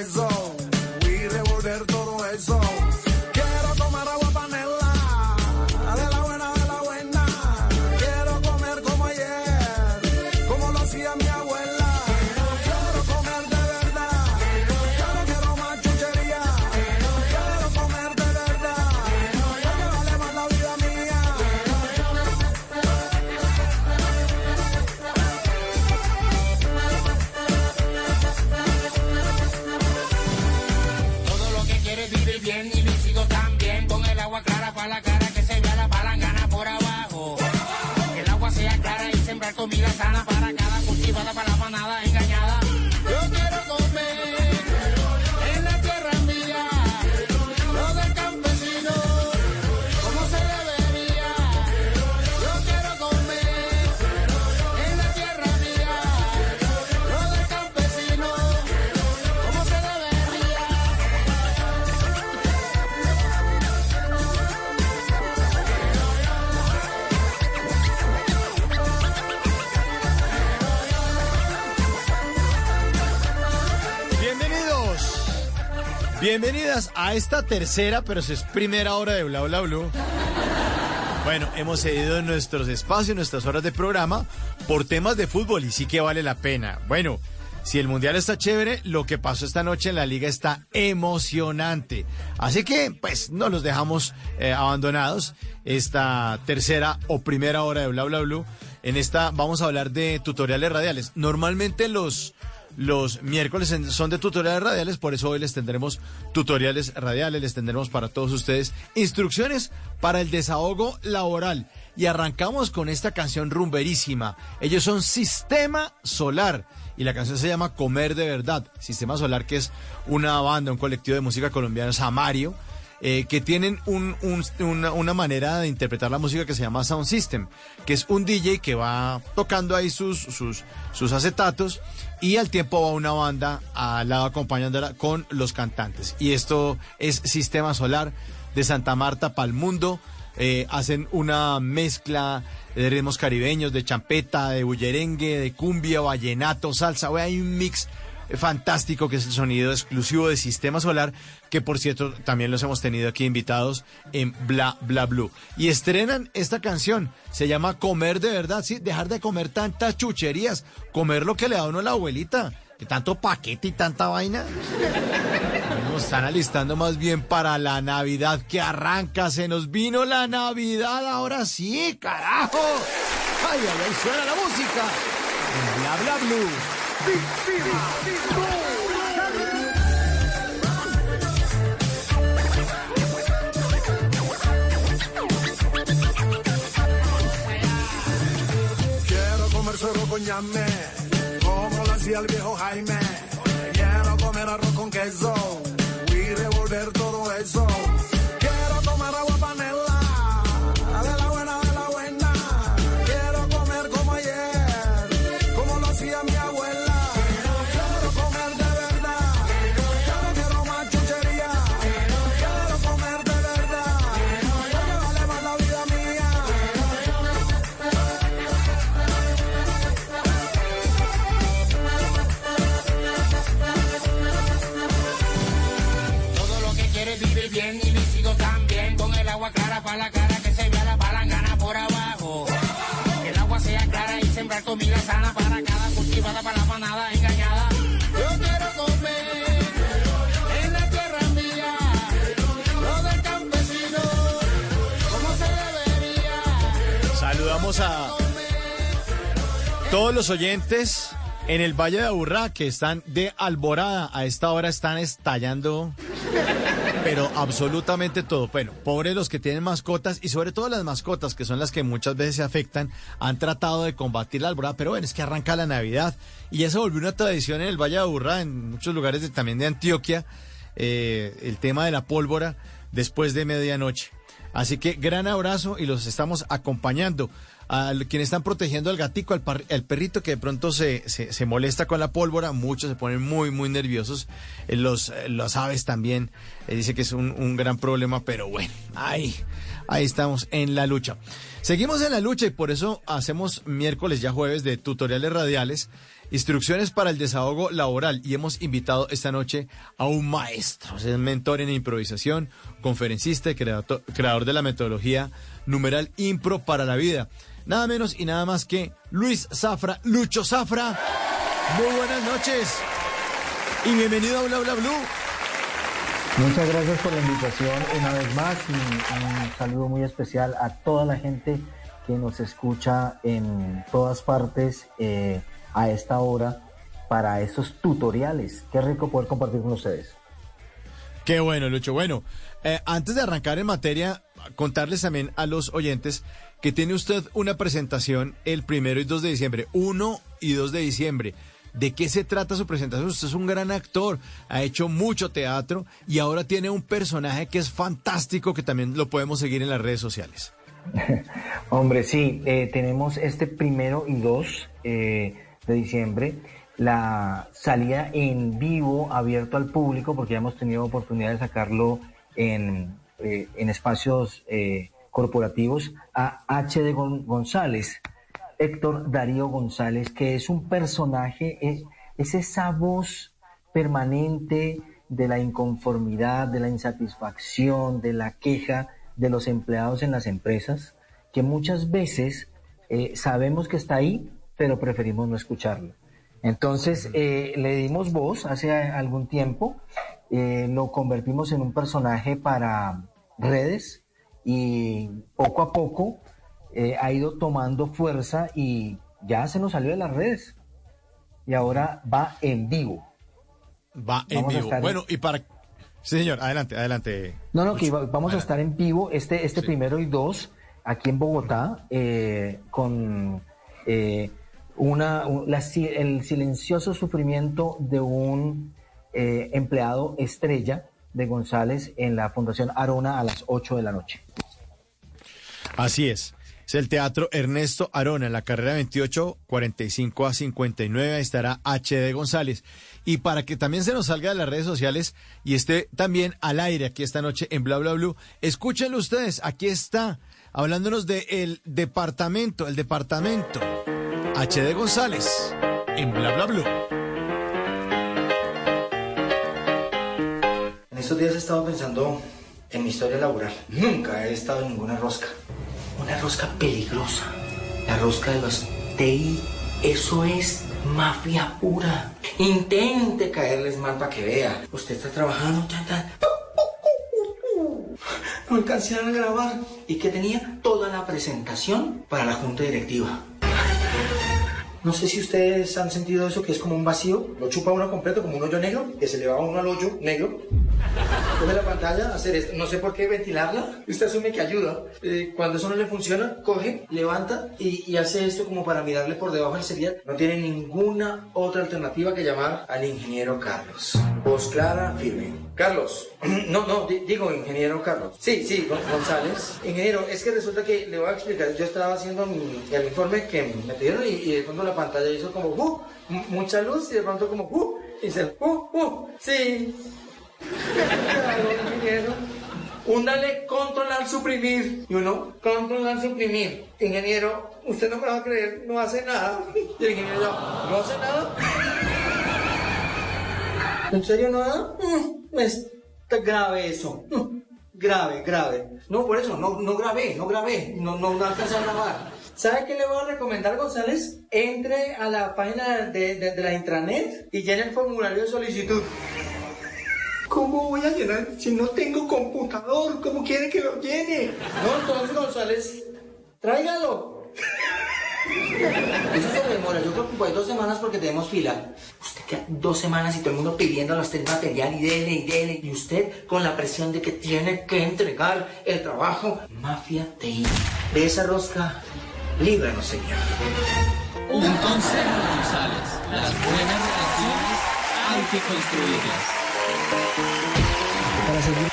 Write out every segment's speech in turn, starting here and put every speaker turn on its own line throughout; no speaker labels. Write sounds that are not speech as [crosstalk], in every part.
Arroz con
Bienvenidas a esta tercera, pero es primera hora de Bla Bla Blue. Bueno, hemos cedido nuestros espacios, nuestras horas de programa, por temas de fútbol y sí que vale la pena. Bueno, si el Mundial está chévere, lo que pasó esta noche en la liga está emocionante. Así que, pues, no los dejamos eh, abandonados esta tercera o primera hora de Bla Bla Blue. En esta vamos a hablar de tutoriales radiales. Normalmente los... Los miércoles son de tutoriales radiales, por eso hoy les tendremos tutoriales radiales, les tendremos para todos ustedes instrucciones para el desahogo laboral. Y arrancamos con esta canción rumberísima. Ellos son Sistema Solar y la canción se llama Comer de Verdad. Sistema Solar, que es una banda, un colectivo de música colombiana, Samario, eh, que tienen un- un- una, una manera de interpretar la música que se llama Sound System, que es un DJ que va tocando ahí sus, sus, sus acetatos y al tiempo va una banda al lado acompañándola con los cantantes. Y esto es Sistema Solar de Santa Marta para el mundo. Eh, hacen una mezcla de ritmos caribeños, de champeta, de bullerengue, de cumbia, vallenato, salsa. Hay un mix fantástico que es el sonido exclusivo de Sistema Solar, que por cierto también los hemos tenido aquí invitados en Bla Bla Blue. Y estrenan esta canción, se llama Comer de verdad, sí, dejar de comer tantas chucherías, comer lo que le da a uno la abuelita, que tanto paquete y tanta vaina. Nos están alistando más bien para la Navidad que arranca, se nos vino la Navidad, ahora sí, carajo. Ay, ay, ay, suena la música. En Bla Bla Blue.
Quiero como lo hacía el viejo Jaime. Quiero comer arroz con queso y revolver todo eso.
Comida sana para cada cultivada para la manada engañada. Yo quiero comer en la tierra mía, lo del como se debería.
Saludamos a todos los oyentes en el Valle de Aburrá que están de alborada. A esta hora están estallando, pero absolutamente todo. Bueno, pobres los que tienen mascotas y sobre todo las mascotas, que son las que muchas veces se afectan, han tratado de combatir la alborada, pero bueno, es que arranca la Navidad y se volvió una tradición en el Valle de Aburrá, en muchos lugares de- también de Antioquia, eh, el tema de la pólvora después de medianoche. Así que gran abrazo y los estamos acompañando. A quienes están protegiendo al gatico, al, par- perrito que de pronto se, se, se molesta con la pólvora, muchos se ponen muy, muy nerviosos. Eh, Los, eh, los aves también, eh, dice que es un, un gran problema, pero bueno, ahí, ahí estamos en la lucha. Seguimos en la lucha y por eso hacemos miércoles, ya jueves, de tutoriales radiales, instrucciones para el desahogo laboral. Y hemos invitado esta noche a un maestro, es mentor en improvisación, conferencista y creador de la metodología numeral Impro para la vida. Nada menos y nada más que Luis Zafra, Lucho Zafra. Muy buenas noches y bienvenido a Bla Bla Blue.
Muchas gracias por la invitación una vez más y un saludo muy especial a toda la gente que nos escucha en todas partes eh, a esta hora para estos tutoriales. Qué rico poder compartir con ustedes.
Qué bueno, Lucho. Bueno, eh, antes de arrancar en materia, contarles también a los oyentes que tiene usted una presentación el primero y 2 de diciembre, 1 y 2 de diciembre. ¿De qué se trata su presentación? Usted es un gran actor, ha hecho mucho teatro y ahora tiene un personaje que es fantástico que también lo podemos seguir en las redes sociales. [laughs]
Hombre, sí, eh, tenemos este primero y dos eh, de diciembre la salida en vivo, abierto al público, porque ya hemos tenido oportunidad de sacarlo en, eh, en espacios eh, corporativos, a H. Gon- González, Héctor Darío González, que es un personaje, es, es esa voz permanente de la inconformidad, de la insatisfacción, de la queja de los empleados en las empresas, que muchas veces eh, sabemos que está ahí, pero preferimos no escucharlo. Entonces eh, le dimos voz hace algún tiempo, eh, lo convertimos en un personaje para redes y poco a poco eh, ha ido tomando fuerza y ya se nos salió de las redes y ahora va en vivo.
Va en
Vamos
vivo.
en-
Bueno, y para... Sí, señor, adelante, adelante.
No, no, que vamos a estar en vivo este, este
Sí.
primero y dos aquí en Bogotá con eh, una, el silencioso sufrimiento de un eh, empleado estrella de González en la Fundación Arona a las 8 de la noche.
Así es. Es el Teatro Ernesto Arona, en la carrera 28, 45 a 59. Ahí estará HD González. Y para que también se nos salga de las redes sociales y esté también al aire aquí esta noche en Bla Bla Blue, escúchenlo ustedes. Aquí está, hablándonos del departamento, el departamento. HD González en Bla Bla Blue.
En estos días he estado pensando en mi historia laboral. Nunca he estado en ninguna rosca. Una rosca peligrosa. La rosca de los TI. Eso es mafia pura. Intente caerles mal para que vea. Usted está trabajando, tan, tan. No alcancé a grabar. Y que tenía toda la presentación para la junta directiva. No sé si ustedes han sentido eso, que es como un vacío. Lo chupa uno completo, como un hoyo negro, que se le va uno al hoyo negro. Coge la pantalla, hacer esto. No sé por qué ventilarla. Usted asume que ayuda. Eh, cuando eso no le funciona, coge, levanta y, y hace esto como para mirarle por debajo del serial. No tiene ninguna otra alternativa que llamar al ingeniero Carlos. Voz clara, firme. Carlos. [clears throat] No, no, di- digo ingeniero Carlos. Sí, sí, Gon- González. Ingeniero, es que resulta que le voy a explicar. Yo estaba haciendo mi- el informe que me pidieron y, y de pronto la pantalla hizo como uh, mucha luz y de pronto como uh, y dice uh, uh, sí. Ingeniero. Úndale controlar suprimir. Y uno, controlar suprimir. Ingeniero, usted no me va a creer, no hace nada. Y el ingeniero, ¿no hace nada? ¿En serio nada? Mm, está grave eso. Mm, grave, grave. No, por eso, no, no grabé, no grabé, no, no, no alcancé a grabar. ¿Sabe qué le voy a recomendar, González? Entre a la página de, de, de la intranet y llene el formulario de solicitud. ¿Cómo voy a llenar si no tengo computador? ¿Cómo quiere que lo llene? No, entonces, González, tráigalo. Eso se demora, yo creo que pues dos semanas porque tenemos fila. Usted queda dos semanas y todo el mundo pidiendo a usted material y dele y dele. Y usted con la presión de que tiene que entregar el trabajo. Mafia TI. De esa rosca, líbranos, señor.
Un consejo, González. Las buenas relaciones hay que construirlas.
Para seguir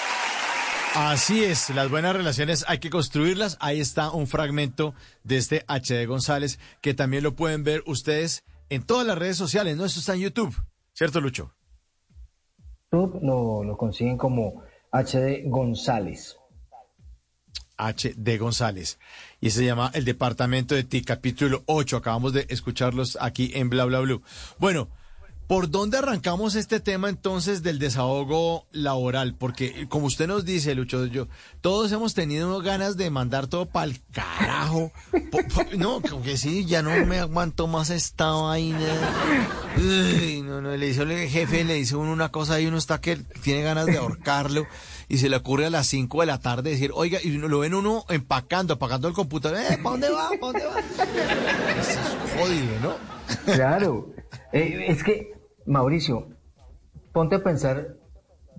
Así es, las buenas relaciones hay que construirlas. Ahí está un fragmento de este HD González que también lo pueden ver ustedes en todas las redes sociales, ¿no? Esto está en YouTube, ¿cierto, Lucho?
YouTube lo, lo consiguen como HD González.
HD González. Y se llama El Departamento de Ti, capítulo 8. Acabamos de escucharlos aquí en Bla Bla Blue. Bueno, ¿por dónde arrancamos este tema entonces del desahogo laboral? Porque como usted nos dice, Lucho, yo, todos hemos tenido ganas de mandar todo para el carajo. No, como que sí, ya no me aguanto más esta vaina. No, no, le dice el jefe, le dice uno una cosa y uno está que tiene ganas de ahorcarlo y se le ocurre a las 5 de la tarde decir, oiga, y lo ven uno empacando, apagando el computador, eh, ¿para dónde va? ¿Para dónde va? Eso es jodido, ¿no?
Claro. Eh, es que, Mauricio, ponte a pensar,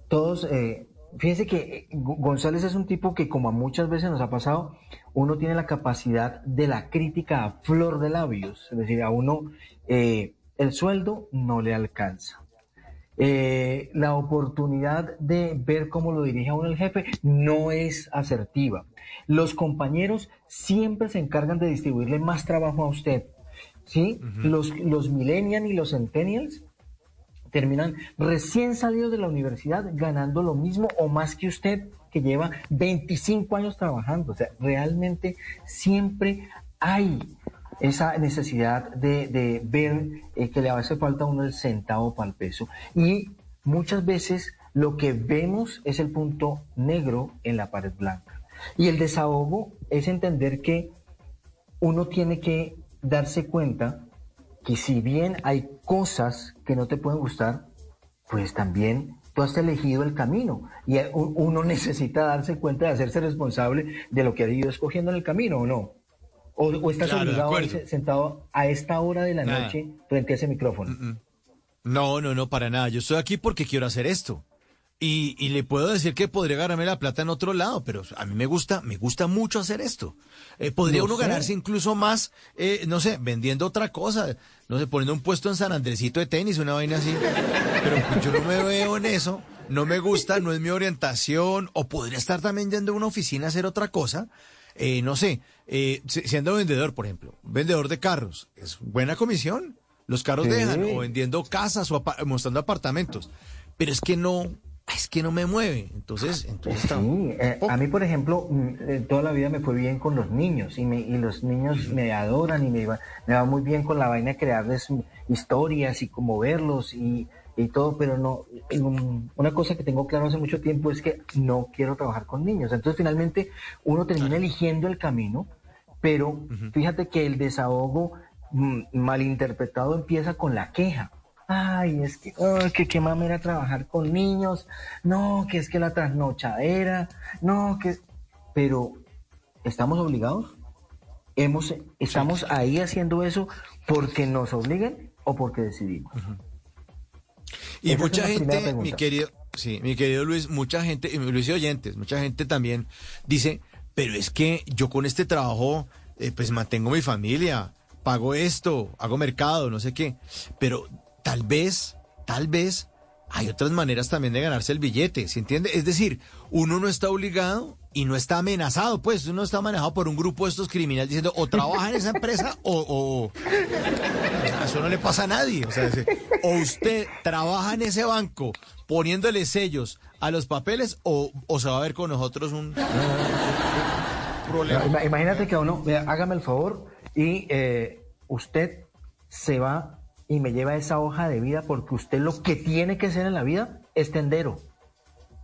todos, eh, fíjense que eh, Go- González es un tipo que como a muchas veces nos ha pasado, uno tiene la capacidad de la crítica a flor de labios, es decir, a uno eh, el sueldo no le alcanza. Eh, la oportunidad de ver cómo lo dirige a uno el jefe no es asertiva. Los compañeros siempre se encargan de distribuirle más trabajo a usted. ¿sí? los, los millennials y los centennials terminan recién salidos de la universidad ganando lo mismo o más que usted que lleva 25 años trabajando. O sea, realmente siempre hay esa necesidad de, de ver eh, que le hace falta uno el centavo para el peso. Y muchas veces lo que vemos es el punto negro en la pared blanca. Y el desahogo es entender que uno tiene que darse cuenta que si bien hay cosas que no te pueden gustar, pues también tú has elegido el camino y uno [laughs] necesita darse cuenta de hacerse responsable de lo que ha ido escogiendo en el camino o no. O, o estás
Claro,
obligado a
acuerdo.
irse sentado a esta hora de la
Nada.
noche frente a ese micrófono.
No, no, no, para nada. Yo estoy aquí porque quiero hacer esto. Y, y le puedo decir que podría ganarme la plata en otro lado, pero a mí me gusta, me gusta mucho hacer esto. Eh, podría uno
sé.
ganarse incluso más, eh, no sé, vendiendo otra cosa, no sé, poniendo un puesto en San Andresito de tenis, una vaina así. Pero pues, yo no me veo en eso, no me gusta, no es mi orientación, o podría estar también yendo a una oficina a hacer otra cosa. Eh, no sé, eh, si- siendo vendedor, por ejemplo, vendedor de carros, es buena comisión. Los carros
Sí.
dejan, o vendiendo casas, o apa- mostrando apartamentos. Pero es que no, es que no me mueve. Entonces, entonces está-
Sí, eh, a mí, por ejemplo, mm, eh, toda la vida me fue bien con los niños y, me, y los niños me adoran y me va, me va muy bien con la vaina de crearles historias y como verlos y, y todo, pero no, una cosa que tengo claro hace mucho tiempo es que no quiero trabajar con niños. Entonces, finalmente, uno termina eligiendo el camino, pero fíjate que el desahogo mm, malinterpretado empieza con la queja. Ay, es que, que qué mamera trabajar con niños. No, que es que la trasnochadera. No, que. Pero, ¿estamos obligados? Hemos, ¿Estamos ahí haciendo eso porque nos obligan o porque decidimos?
Y
Esa
mucha gente, mi querido, sí, mi querido Luis, mucha gente, y Luis y oyentes, mucha gente también dice, pero es que yo con este trabajo, eh, pues mantengo mi familia, pago esto, hago mercado, no sé qué, pero tal vez, tal vez hay otras maneras también de ganarse el billete, ¿se entiende? Es decir, uno no está obligado y no está amenazado, pues uno está manejado por un grupo de estos criminales diciendo o trabaja en esa empresa o, eso no le pasa a nadie. O, sea, o usted trabaja en ese banco poniéndole sellos a los papeles o, se va a ver con nosotros un, problema.
Ima- Imagínate que uno, hágame el favor y eh, usted se va y me lleva esa hoja de vida porque usted lo que tiene que ser en la vida es tendero.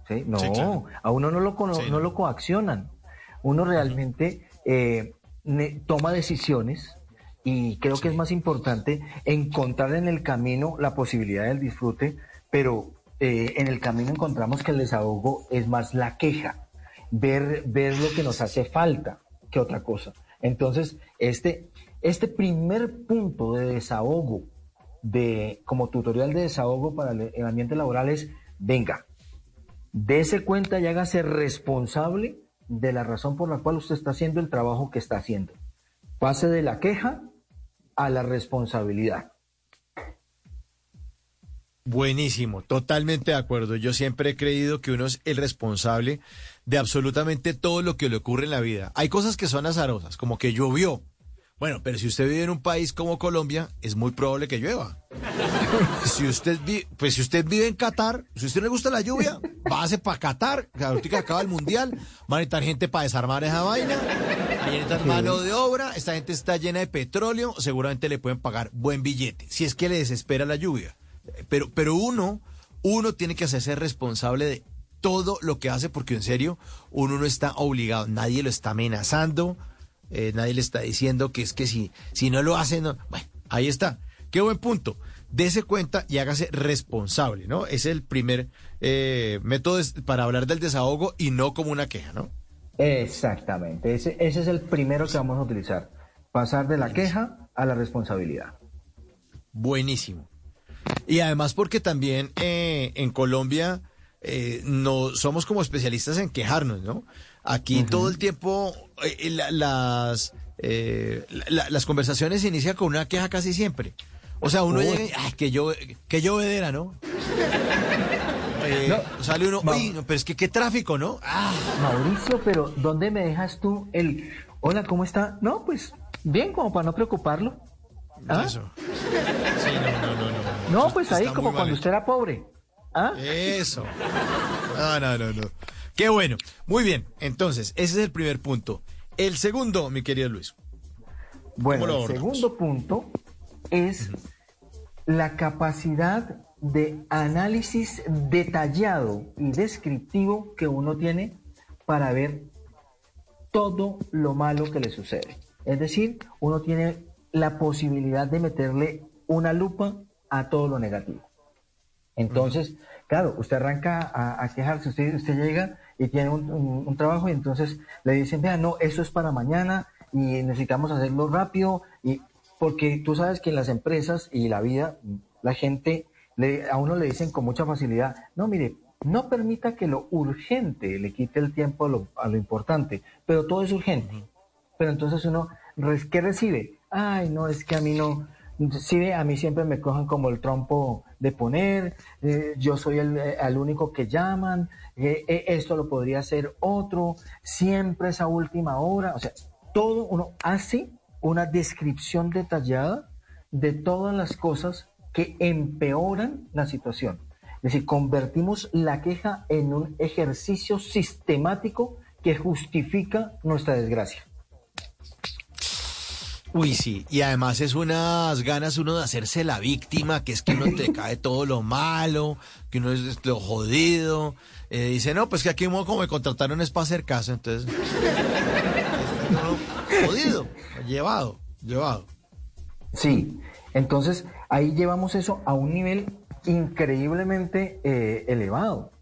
¿sí? No, a uno no lo, no, lo coaccionan. Uno realmente eh, toma decisiones y creo que es más importante encontrar en el camino la posibilidad del disfrute, pero eh, en el camino encontramos que el desahogo es más la queja, ver, ver lo que nos hace falta que otra cosa. Entonces, este, este primer punto de desahogo, de, como tutorial de desahogo para el, ambiente laboral es, venga, dése cuenta y hágase responsable de la razón por la cual usted está haciendo el trabajo que está haciendo. Pase de la queja a la responsabilidad.
Buenísimo, totalmente de acuerdo. Yo siempre he creído que uno es el responsable de absolutamente todo lo que le ocurre en la vida. Hay cosas que son azarosas, como que llovió. Bueno, pero si usted vive en un país como Colombia, es muy probable que llueva. [laughs] si usted vive, pues si usted vive en Qatar, si a usted no le gusta la lluvia, váyase para Qatar, ahorita que acaba el mundial, van a necesitar gente para desarmar esa vaina, hay necesitar mano de obra, esta gente está llena de petróleo, seguramente le pueden pagar buen billete, si es que le desespera la lluvia. Pero, pero uno, uno tiene que hacerse responsable de todo lo que hace, porque en serio, uno no está obligado, nadie lo está amenazando, eh, nadie le está diciendo que es que si, si no lo hace, no. Bueno, ahí está. Qué buen punto. Dese cuenta y hágase responsable, ¿no? Es el primer eh, método para hablar del desahogo y no como una queja, ¿no?
Exactamente. Ese, ese es el primero que vamos a utilizar. Pasar de la queja a la responsabilidad.
Buenísimo. Y además porque también eh, en Colombia no somos como especialistas en quejarnos, ¿no? Aquí todo el tiempo eh, las, eh, las conversaciones se inician con una queja casi siempre. O sea, uno llega y, ay, que yo, que llovedera, ¿no? Eh, no sale uno, uy, pero es que qué tráfico, ¿no?
Ah. Mauricio, pero ¿dónde me dejas tú el, hola, ¿cómo está? No, pues bien, como para no preocuparlo.
¿Ah? Eso. Sí, no, no, no,
no. No, pues ahí como cuando usted era pobre. ¿Ah?
Eso. No, no, no, no. Qué bueno. Muy bien. Entonces, ese es el primer punto. El segundo, mi querido Luis.
Bueno, el segundo punto es la capacidad de análisis detallado y descriptivo que uno tiene para ver todo lo malo que le sucede. Es decir, uno tiene la posibilidad de meterle una lupa a todo lo negativo. Entonces, claro, usted arranca a, quejarse, usted, usted llega y tiene un, trabajo y entonces le dicen, vea, no, eso es para mañana y necesitamos hacerlo rápido y porque tú sabes que en las empresas y la vida, la gente, le, a uno le dicen con mucha facilidad, no, mire, no permita que lo urgente le quite el tiempo a lo, a lo importante, pero todo es urgente. Pero entonces uno, ¿qué recibe? Ay, no, es que a mí no, sí, a mí siempre me cojan como el trompo de poner, eh, yo soy el, el, único que llaman, eh, eh, esto lo podría hacer otro, siempre esa última hora, o sea, todo uno hace una descripción detallada de todas las cosas que empeoran la situación. Es decir, convertimos la queja en un ejercicio sistemático que justifica nuestra desgracia.
Uy, sí, y además es unas ganas uno de hacerse la víctima, que es que uno te [laughs] cae todo lo malo, que uno es lo jodido. Eh, dice, no, pues que aquí como me contrataron es para hacer caso, entonces... jodido, llevado, llevado.
Sí, entonces ahí llevamos eso a un nivel increíblemente eh, elevado,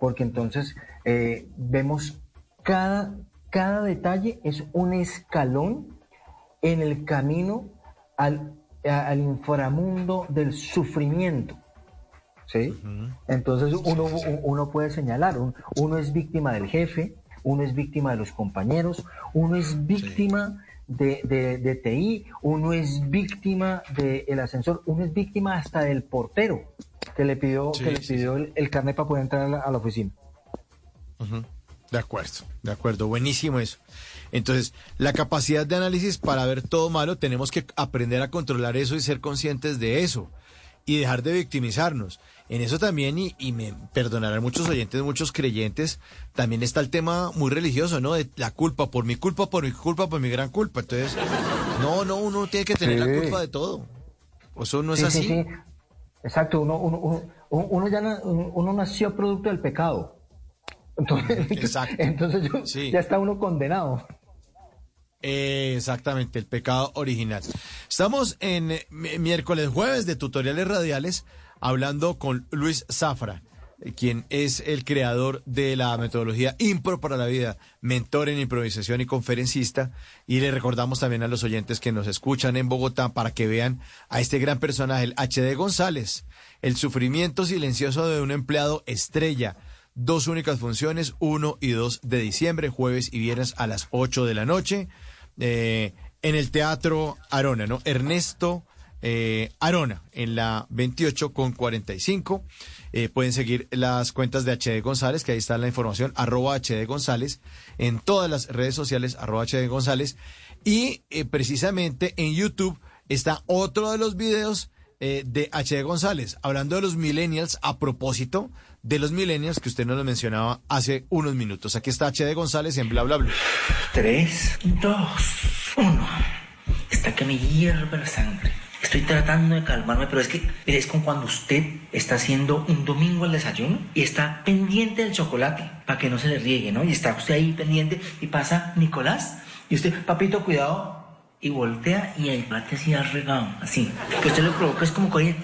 porque entonces eh, vemos cada, cada detalle es un escalón en el camino al, al inframundo del sufrimiento. ¿Sí? Entonces uno, uno puede señalar, uno es víctima del jefe, uno es víctima de los compañeros, uno es víctima de, de, TI, uno es víctima del ascensor, uno es víctima hasta del portero que le pidió, que le pidió el, carnet para poder entrar a la, oficina.
De acuerdo, de acuerdo, buenísimo eso. Entonces, la capacidad de análisis para ver todo malo, tenemos que aprender a controlar eso y ser conscientes de eso y dejar de victimizarnos. En eso también, y, me perdonarán muchos oyentes, muchos creyentes, también está el tema muy religioso, ¿no? De la culpa, por mi culpa, por mi culpa, por mi gran culpa. Entonces, no, no, uno tiene que tener la culpa de todo. Eso no es así.
Exacto, uno, uno, uno, uno ya uno nació producto del pecado.
Entonces, [laughs]
Exacto.
entonces yo-
Sí.
ya está uno condenado.
Exactamente, el pecado original. Estamos en eh, mi- miércoles, jueves de tutoriales radiales hablando con Luis Zafra, eh, quien es el creador de la metodología Impro para la Vida, mentor en improvisación y conferencista. Y le recordamos también a los oyentes que nos escuchan en Bogotá para que vean a este gran personaje, el HD González, el sufrimiento silencioso de un empleado estrella. Dos únicas funciones, 1 y 2 de diciembre, jueves y viernes a las 8 de la noche, eh, en el Teatro Arona, ¿no? Ernesto eh, Arona, en la 28 con 45. Eh, pueden seguir las cuentas de HD González, que ahí está la información, arroba HD González, en todas las redes sociales, arroba HD González. Y eh, precisamente en YouTube está otro de los videos eh, de HD González, hablando de los millennials a propósito de los millennials que usted nos lo mencionaba hace unos minutos. Aquí está HD González en bla bla bla.
Tres, dos, uno. Está que me hierve la sangre. Estoy tratando de calmarme, pero es que es como cuando usted está haciendo un domingo el desayuno y está pendiente del chocolate para que no se le riegue, ¿no? Y está usted ahí pendiente y pasa Nicolás y usted, papito, cuidado, y voltea y el chocolate así regado, así. Que usted lo provoca es como coger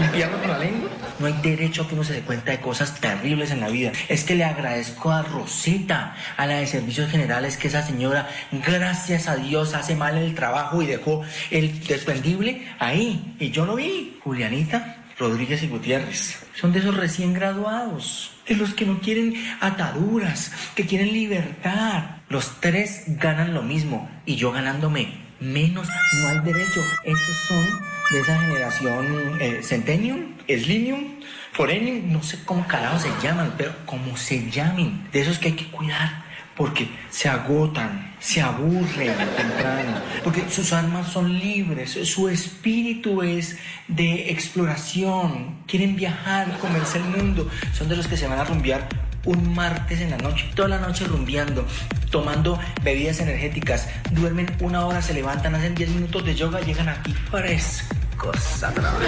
limpiarlo con la lengua. No hay derecho a que uno se dé cuenta de cosas terribles en la vida. Es que le agradezco a Rosita, a la de Servicios Generales, que esa señora, gracias a Dios, hace mal el trabajo y dejó el desprendible ahí. Y yo lo vi. Julianita, Rodríguez y Gutiérrez. Son de esos recién graduados. De los que no quieren ataduras, que quieren libertad. Los tres ganan lo mismo y yo ganándome menos. No hay derecho. Esos son de esa generación eh, Centennium, Forenium, no sé cómo carajo se llaman, pero como se llamen. De esos que hay que cuidar. Porque se agotan, se aburren temprano, porque sus almas son libres, su espíritu es de exploración, quieren viajar, comerse el mundo, son de los que se van a rumbear un martes en la noche, toda la noche rumbeando, tomando bebidas energéticas, duermen una hora, se levantan, hacen 10 minutos de yoga, llegan aquí frescos. A trabajar.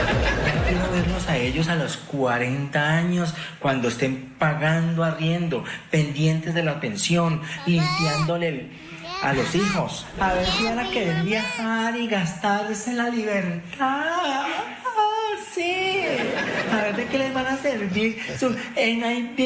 Ya quiero verlos a ellos a los 40 años, cuando estén pagando arriendo, pendientes de la pensión, limpiándole a los hijos. A ver si van a querer viajar y gastarse la libertad. Sí. A ver de qué les van a servir su NID,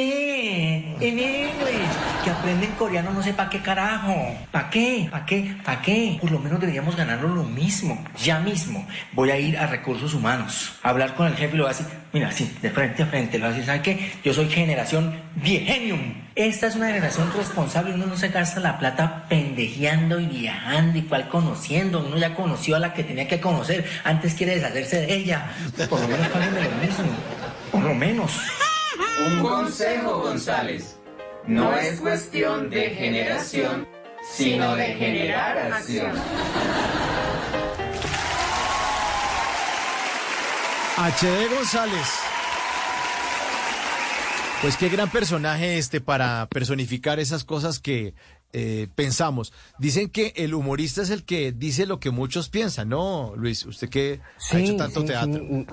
en English, que aprenden coreano no sé para qué carajo. ¿Para qué? ¿Para qué? ¿Para qué? Por lo menos deberíamos ganarlo lo mismo. Ya mismo voy a ir a recursos humanos, a hablar con el jefe y lo voy a decir, mira, sí, de frente a frente, lo decir, ¿sabe qué? Yo soy generación viegenium. Esta es una generación responsable, uno no se gasta la plata pendejeando y viajando y cual conociendo, uno ya conoció a la que tenía que conocer, antes quiere deshacerse de ella. Por lo menos páguenme lo mismo, por lo menos.
Un consejo, González. No es cuestión de generación, sino de generar acción.
HD González. Pues qué gran personaje este para personificar esas cosas que eh, pensamos. Dicen que el humorista es el que dice lo que muchos piensan, ¿no, Luis? Usted que ha hecho tanto
sí,
teatro.
sí,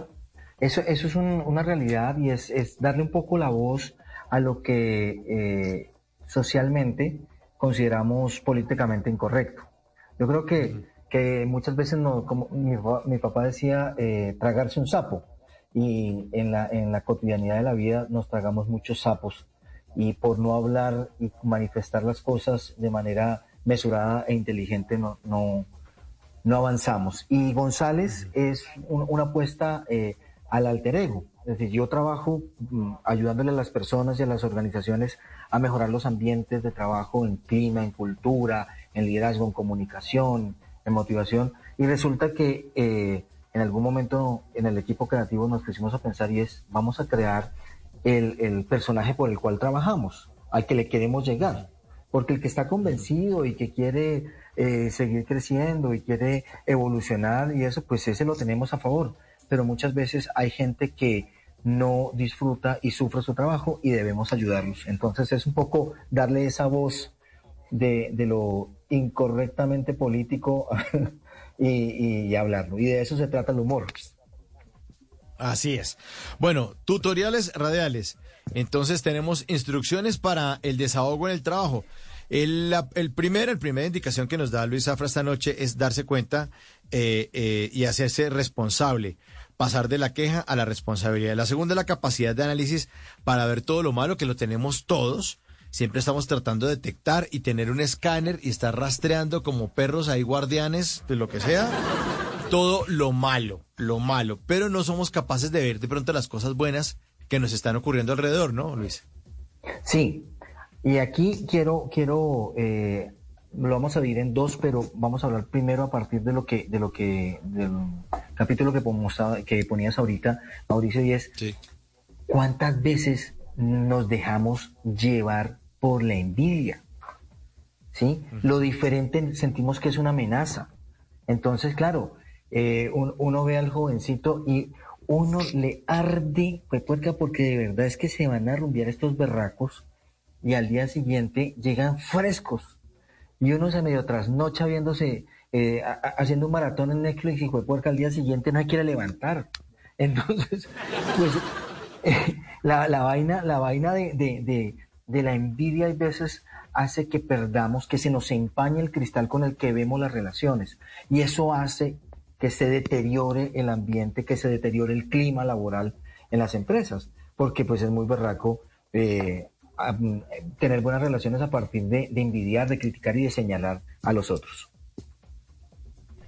Eso, eso es un- una realidad y es, es darle un poco la voz a lo que eh, socialmente consideramos políticamente incorrecto. Yo creo que, que muchas veces, no, como mi, papá- mi papá decía, eh, tragarse un sapo. Y en la, en la cotidianidad de la vida nos tragamos muchos sapos. Y por no hablar y manifestar las cosas de manera mesurada e inteligente, no, no, no avanzamos. Y González es un- una apuesta eh, al alter ego. Es decir, yo trabajo mm, ayudándole a las personas y a las organizaciones a mejorar los ambientes de trabajo en clima, en cultura, en liderazgo, en comunicación, en motivación. Y resulta que eh, en algún momento en el equipo creativo nos pusimos a pensar y es, vamos a crear el, el personaje por el cual trabajamos, al que le queremos llegar. Porque el que está convencido y que quiere eh, seguir creciendo y quiere evolucionar y eso, pues ese lo tenemos a favor. Pero muchas veces hay gente que no disfruta y sufre su trabajo y debemos ayudarlos. Entonces es un poco darle esa voz de, de lo incorrectamente político [laughs] y, y hablarlo. Y de eso se trata el humor.
Así es. Bueno, tutoriales radiales. Entonces tenemos instrucciones para el desahogo en el trabajo. El, la el primer, el primera indicación que nos da Luis Zafra esta noche es darse cuenta eh, eh, y hacerse responsable, pasar de la queja a la responsabilidad. La segunda es la capacidad de análisis para ver todo lo malo que lo tenemos todos. Siempre estamos tratando de detectar y tener un escáner y estar rastreando como perros ahí guardianes de lo que sea. Todo lo malo, lo malo, pero no somos capaces de ver de pronto las cosas buenas que nos están ocurriendo alrededor, ¿no, Luis?
Sí, y aquí quiero, quiero, eh, lo vamos a dividir en dos, pero vamos a hablar primero a partir de lo que, de lo que, del capítulo que, que ponías ahorita, Mauricio, y es cuántas veces nos dejamos llevar por la envidia. ¿Sí? Lo diferente sentimos que es una amenaza. Entonces, claro, eh, uno ve al jovencito y uno le arde, puerca, porque de verdad es que se van a rumbear estos berracos y al día siguiente llegan frescos. Y uno se medio trasnocha viéndose, eh, haciendo un maratón en Netflix y puerca al día siguiente no quiere levantar. [laughs] Entonces, pues [laughs] la, la, vaina, la vaina de, de, de, de la envidia hay veces hace que perdamos, que se nos empañe el cristal con el que vemos las relaciones. Y eso hace que se deteriore el ambiente, que se deteriore el clima laboral en las empresas, porque pues es muy berraco eh, tener buenas relaciones a partir de, envidiar, de criticar y de señalar a los otros.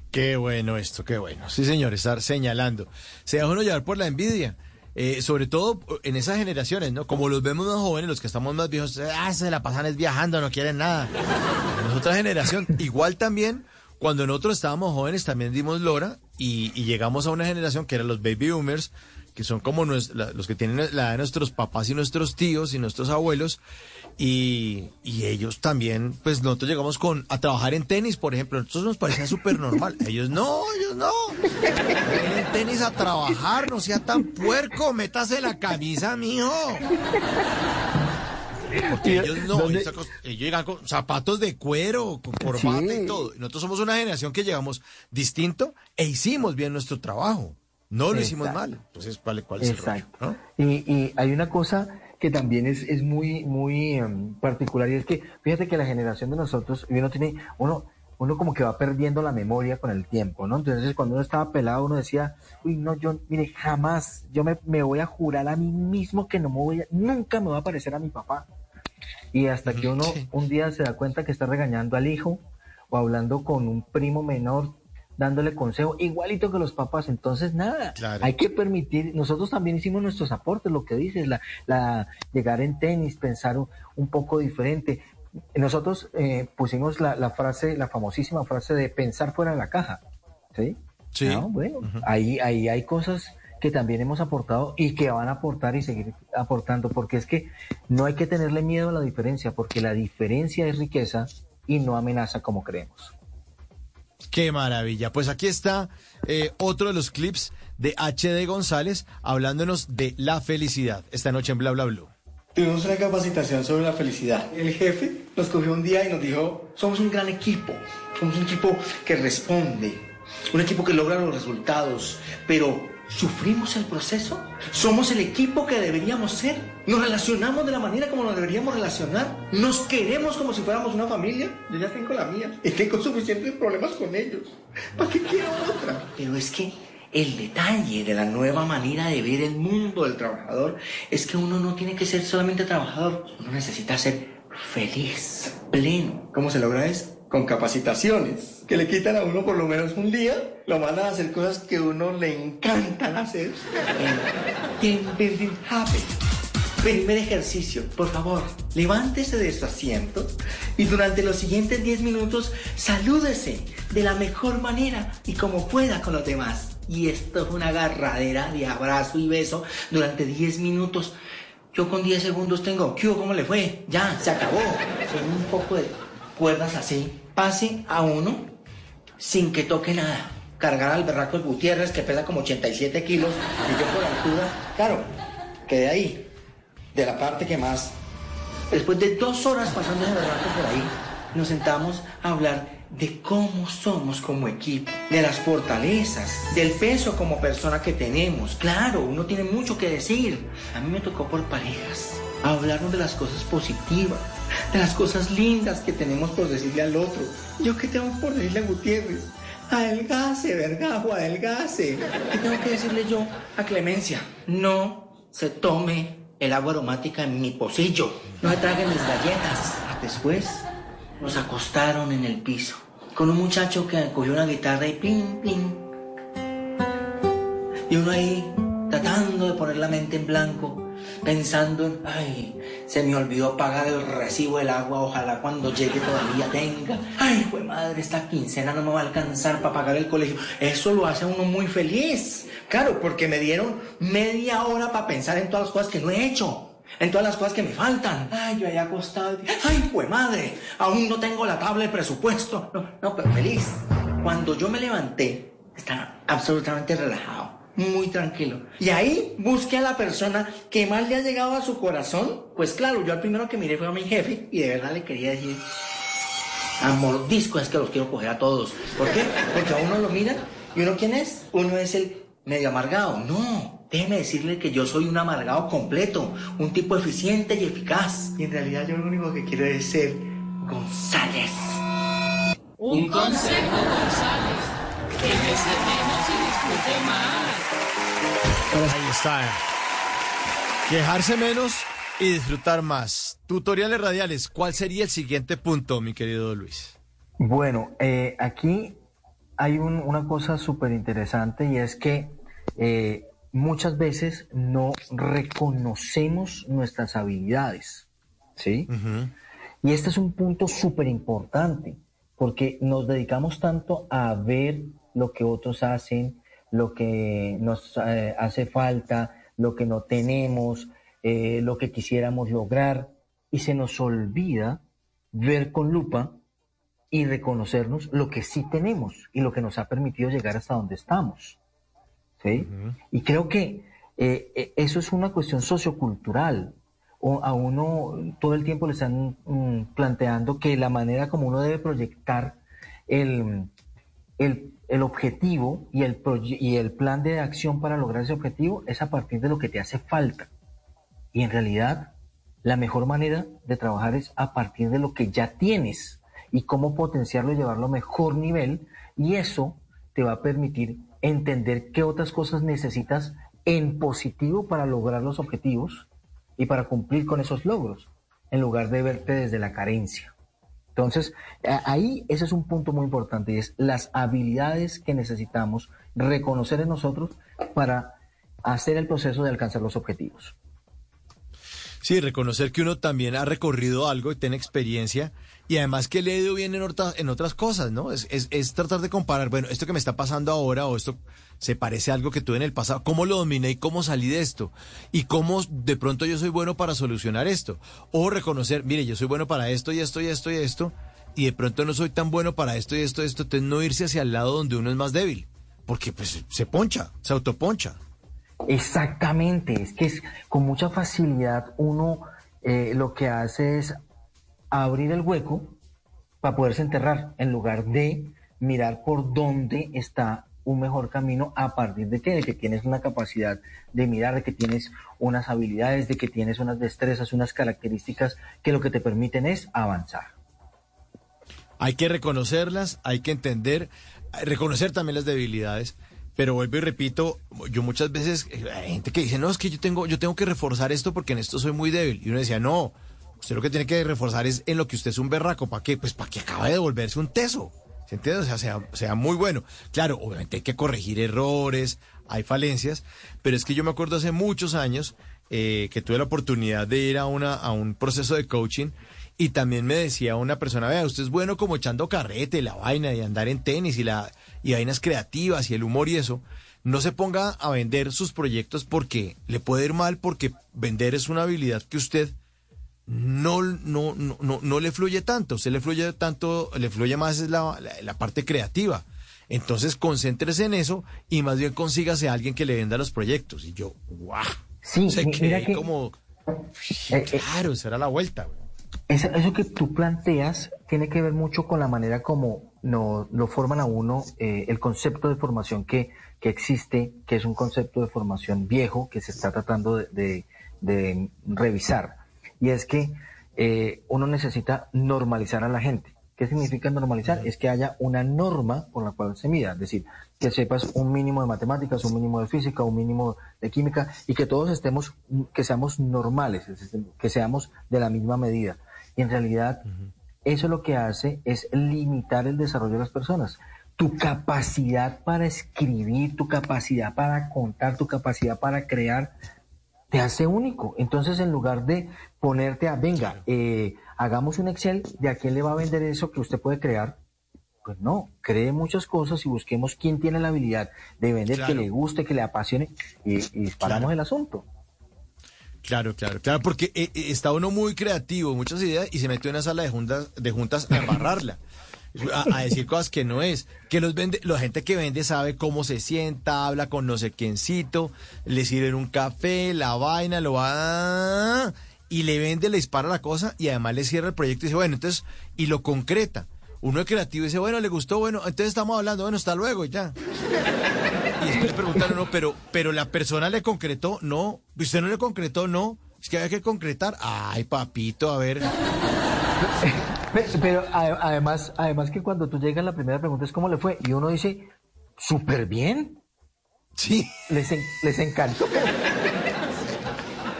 Qué bueno esto, qué bueno. Sí, señor, estar señalando. Se deja uno llevar por la envidia. Eh, sobre todo en esas generaciones, ¿no? Como los vemos más jóvenes, los que estamos más viejos, ah, se la pasan es viajando, no quieren nada. En otra generación, [laughs] igual también cuando nosotros estábamos jóvenes también dimos lora y, llegamos a una generación que eran los baby boomers, que son como los que tienen la edad de nuestros papás y nuestros tíos y nuestros abuelos. Y, ellos también, pues nosotros llegamos con a trabajar en tenis, por ejemplo. Nosotros nos parecía súper normal. [laughs] Ellos no, ellos no. en tenis a trabajar, no sea tan puerco, métase la camisa, mijo. Porque ellos no, ellos, llegan con zapatos de cuero, con corbata y todo. Nosotros somos una generación que llegamos distinto e hicimos bien nuestro trabajo. No lo hicimos mal. Entonces, ¿cuál, cuál es el rollo,
y, y, hay una cosa que también es, es muy, muy em, particular y es que fíjate que la generación de nosotros, uno tiene, uno, uno como que va perdiendo la memoria con el tiempo, ¿no? Entonces cuando uno estaba pelado uno decía, uy, no, yo, mire, jamás, yo me, me voy a jurar a mí mismo que no me voy a, nunca me va a parecer a mi papá. Y hasta que uno un día se da cuenta que está regañando al hijo o hablando con un primo menor, dándole consejo, igualito que los papás. Entonces, nada, hay que permitir, nosotros también hicimos nuestros aportes, lo que dices, la, la llegar en tenis, pensar un, poco diferente. Nosotros eh, pusimos la, la, frase, la famosísima frase de pensar fuera de la caja. ¿Sí?
Sí.
bueno, ahí, ahí hay cosas que también hemos aportado y que van a aportar y seguir aportando, porque es que no hay que tenerle miedo a la diferencia, porque la diferencia es riqueza y no amenaza como creemos.
Qué maravilla. Pues aquí está eh, otro de los clips de HD González hablándonos de la felicidad esta noche en Bla Bla Blue.
Tuvimos una capacitación sobre la felicidad. El jefe nos cogió un día y nos dijo, somos un gran equipo, somos un equipo que responde, un equipo que logra los resultados, pero ¿Sufrimos el proceso? ¿Somos el equipo que deberíamos ser? ¿Nos relacionamos de la manera como nos deberíamos relacionar? ¿Nos queremos como si fuéramos una familia? Yo ya tengo la mía y tengo suficientes problemas con ellos. ¿Para qué quiero otra? Pero es que el detalle de la nueva manera de ver el mundo del trabajador es que uno no tiene que ser solamente trabajador, uno necesita ser feliz, pleno. ¿Cómo se logra eso? Con capacitaciones que le quitan a uno por lo menos un día, lo mandan a hacer cosas que a uno le encantan hacer. Team Building Habit. Primer ejercicio, por favor, levántese de su asiento y durante los siguientes 10 minutos salúdese de la mejor manera y como pueda con los demás. Y esto es una agarradera de abrazo y beso durante 10 minutos. Yo con 10 segundos tengo, ¿qué ¿Cómo le fue? Ya, se acabó. Son un poco de cuerdas así pase a uno sin que toque nada. Cargar al berraco Gutiérrez, que pesa como 87 kilos, y yo por altura, claro, quedé ahí, de la parte que más. Después de dos horas pasando ese berraco por ahí, nos sentamos a hablar de cómo somos como equipo, de las fortalezas, del peso como persona que tenemos. Claro, uno tiene mucho que decir. A mí me tocó por parejas hablarnos de las cosas positivas, de las cosas lindas que tenemos por decirle al otro. ¿Yo qué tengo por decirle a Gutiérrez? Adelgase, vergajo, adelgase. ¿Qué tengo que decirle yo a Clemencia? No se tome el agua aromática en mi pocillo. No se trague mis galletas. Después nos acostaron en el piso con un muchacho que cogió una guitarra y plin, plin. Y uno ahí tratando de poner la mente en blanco, pensando en, ay, se me olvidó pagar el recibo del agua, ojalá cuando llegue todavía tenga. Ay, fue madre, esta quincena no me va a alcanzar para pagar el colegio. Eso lo hace a uno muy feliz. Claro, porque me dieron media hora para pensar en todas las cosas que no he hecho en todas las cosas que me faltan. Ay, yo había acostado. Ay, pues madre, aún no tengo la tabla de presupuesto. No, no, pero feliz. Cuando yo me levanté, estaba absolutamente relajado, muy tranquilo. Y ahí busqué a la persona que más le ha llegado a su corazón. Pues claro, yo al primero que miré fue a mi jefe y de verdad le quería decir, a mordisco es que los quiero coger a todos. ¿Por qué? Porque a uno lo miran y uno quién es? Uno es el medio amargado. No, Déjeme decirle que yo soy un amargado completo, un tipo eficiente y eficaz. Y en realidad yo lo único que quiero es ser González.
Un consejo, González. Menos y disfrute más.
Ahí está. Quejarse menos y disfrutar más. Tutoriales radiales. ¿Cuál sería el siguiente punto, mi querido Luis?
Bueno, eh, aquí hay un- una cosa súper interesante y es que eh, muchas veces no reconocemos nuestras habilidades, ¿sí? Y este es un punto súper importante, porque nos dedicamos tanto a ver lo que otros hacen, lo que nos eh, hace falta, lo que no tenemos, eh, lo que quisiéramos lograr, y se nos olvida ver con lupa y reconocernos lo que sí tenemos y lo que nos ha permitido llegar hasta donde estamos. ¿sí? Y creo que eh, eh, eso es una cuestión sociocultural. O a uno todo el tiempo le están mm, planteando que la manera como uno debe proyectar el, el, el objetivo y el, plan de acción para lograr ese objetivo es a partir de lo que te hace falta. Y en realidad, la mejor manera de trabajar es a partir de lo que ya tienes y cómo potenciarlo y llevarlo a mejor nivel. Y eso te va a permitir entender qué otras cosas necesitas en positivo para lograr los objetivos y para cumplir con esos logros, en lugar de verte desde la carencia. Entonces, ahí ese es un punto muy importante es las habilidades que necesitamos reconocer en nosotros para hacer el proceso de alcanzar los objetivos.
Sí, reconocer que uno también ha recorrido algo y tiene experiencia y además que le ha ido bien en, otra- en otras cosas, ¿no? Es, es- es tratar de comparar, bueno, esto que me está pasando ahora o esto se parece a algo que tuve en el pasado, ¿cómo lo dominé y cómo salí de esto? Y cómo de pronto yo soy bueno para solucionar esto. O reconocer, mire, yo soy bueno para esto y esto y esto y esto y de pronto no soy tan bueno para esto y esto y esto, entonces no irse hacia el lado donde uno es más débil, porque pues se poncha, se autoponcha.
Exactamente, es que es, con mucha facilidad uno eh, lo que hace es abrir el hueco para poderse enterrar en lugar de mirar por dónde está un mejor camino a partir de que, de que tienes una capacidad de mirar, de que tienes unas habilidades, de que tienes unas destrezas, unas características que lo que te permiten es avanzar.
Hay que reconocerlas, hay que entender, reconocer también las debilidades. Pero vuelvo y repito, yo muchas veces eh, hay gente que dice, no, es que yo tengo, yo tengo que reforzar esto porque en esto soy muy débil. Y uno decía, no, usted lo que tiene que reforzar es en lo que usted es un berraco. ¿Para qué? Pues para que acabe de volverse un teso. ¿Se entiende? O sea, sea, sea muy bueno. Claro, obviamente hay que corregir errores, hay falencias, pero es que yo me acuerdo hace muchos años eh, que tuve la oportunidad de ir a, una, a un proceso de coaching y también me decía una persona, vea, usted es bueno como echando carrete, la vaina y andar en tenis y, la, y vainas creativas y el humor y eso. No se ponga a vender sus proyectos porque le puede ir mal porque vender es una habilidad que usted no, no, no, no, no le fluye tanto. Usted le fluye tanto, le fluye más es la, la, la parte creativa. Entonces concéntrese en eso y más bien consígase a alguien que le venda los proyectos. Y yo, guau.
Sí,
Se quedé
que-
como,
Eh,
claro, esa era la vuelta.
eso que tú planteas tiene que ver mucho con la manera como no, lo forman a uno, eh, el concepto de formación que, que existe, que es un concepto de formación viejo que se está tratando de, de, de revisar. Y es que eh, uno necesita normalizar a la gente. ¿Qué significa normalizar? Es que haya una norma por la cual se mida, es decir, que sepas un mínimo de matemáticas, un mínimo de física, un mínimo de química y que todos estemos, que seamos normales, que seamos de la misma medida. Y en realidad, eso lo que hace es limitar el desarrollo de las personas. Tu capacidad para escribir, tu capacidad para contar, tu capacidad para crear, te hace único. Entonces, en lugar de ponerte a, venga, eh, hagamos un Excel, ¿de a quién le va a vender eso que usted puede crear? Pues no, cree muchas cosas y busquemos quién tiene la habilidad de vender,
Claro.
que le guste, que le apasione y, y disparamos
Claro.
el asunto.
Claro, claro, claro, porque eh, eh, está uno muy creativo, muchas ideas, y se metió en una sala de juntas, de juntas a embarrarla, a, decir cosas que no es. Que los vende, la gente que vende sabe cómo se sienta, habla con no sé quiéncito, le sirven un café, la vaina, lo va y le vende, le dispara la cosa y además le cierra el proyecto y dice, bueno, entonces, y lo concreta. Uno es creativo y dice, bueno, le gustó, bueno, entonces estamos hablando, bueno, hasta luego ya. Y después le preguntaron, no, pero, pero la persona le concretó, no. Usted no le concretó, no. Es que había que concretar. Ay, papito, a ver.
Pe- Pero, ade- además, además que cuando tú llegas la primera pregunta es cómo le fue y uno dice, súper bien.
Sí.
Les, en- les encantó.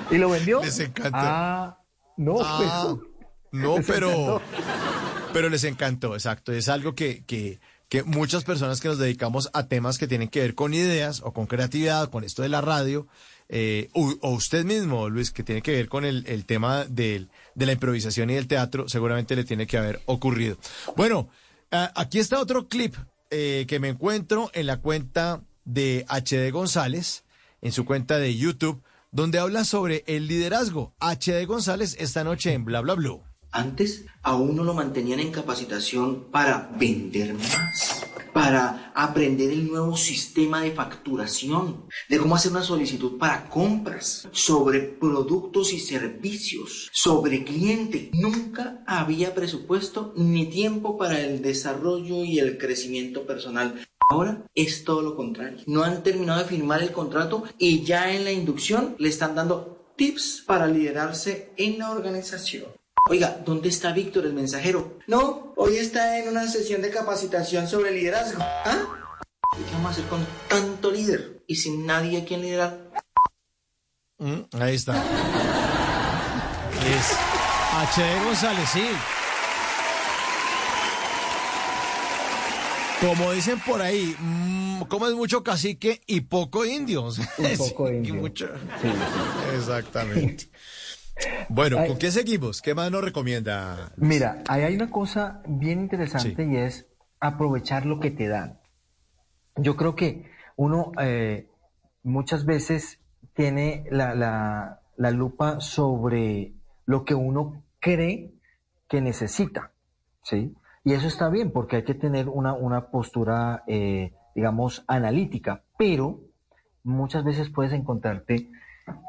¿Y lo vendió?
Les encantó.
Ah, no,
Ah,
pues,
no, pero,
encantó.
pero les encantó, exacto. Es algo que, que, que muchas personas que nos dedicamos a temas que tienen que ver con ideas o con creatividad, con esto de la radio, eh, o, o usted mismo, Luis, que tiene que ver con el, el tema del, de la improvisación y del teatro, seguramente le tiene que haber ocurrido. Bueno, aquí está otro clip eh, que me encuentro en la cuenta de HD González, en su cuenta de YouTube, donde habla sobre el liderazgo. HD González esta noche en Bla Bla Blue.
Antes a uno lo mantenían en capacitación para vender más, para aprender el nuevo sistema de facturación, de cómo hacer una solicitud para compras, sobre productos y servicios, sobre cliente. Nunca había presupuesto ni tiempo para el desarrollo y el crecimiento personal. Ahora es todo lo contrario. No han terminado de firmar el contrato y ya en la inducción le están dando tips para liderarse en la organización. Oiga, ¿dónde está Víctor, el mensajero? No, hoy está en una sesión de capacitación sobre liderazgo. ¿Ah? ¿Y ¿Qué vamos a hacer con tanto líder y sin nadie a quien liderar?
Mm, ahí está. Es HD González, sí. Como dicen por ahí, mm, como es mucho cacique y poco indio. [laughs]
Un poco
y
indio.
mucho-
Sí, sí.
Exactamente. Bueno. ¿con qué seguimos? ¿Qué más nos recomienda?
Mira, ahí hay una cosa bien interesante y es aprovechar lo que te dan. Yo creo que uno eh, muchas veces tiene la, la- la lupa sobre lo que uno cree que necesita, ¿sí? Y eso está bien porque hay que tener una, una postura, eh, digamos, analítica, pero muchas veces puedes encontrarte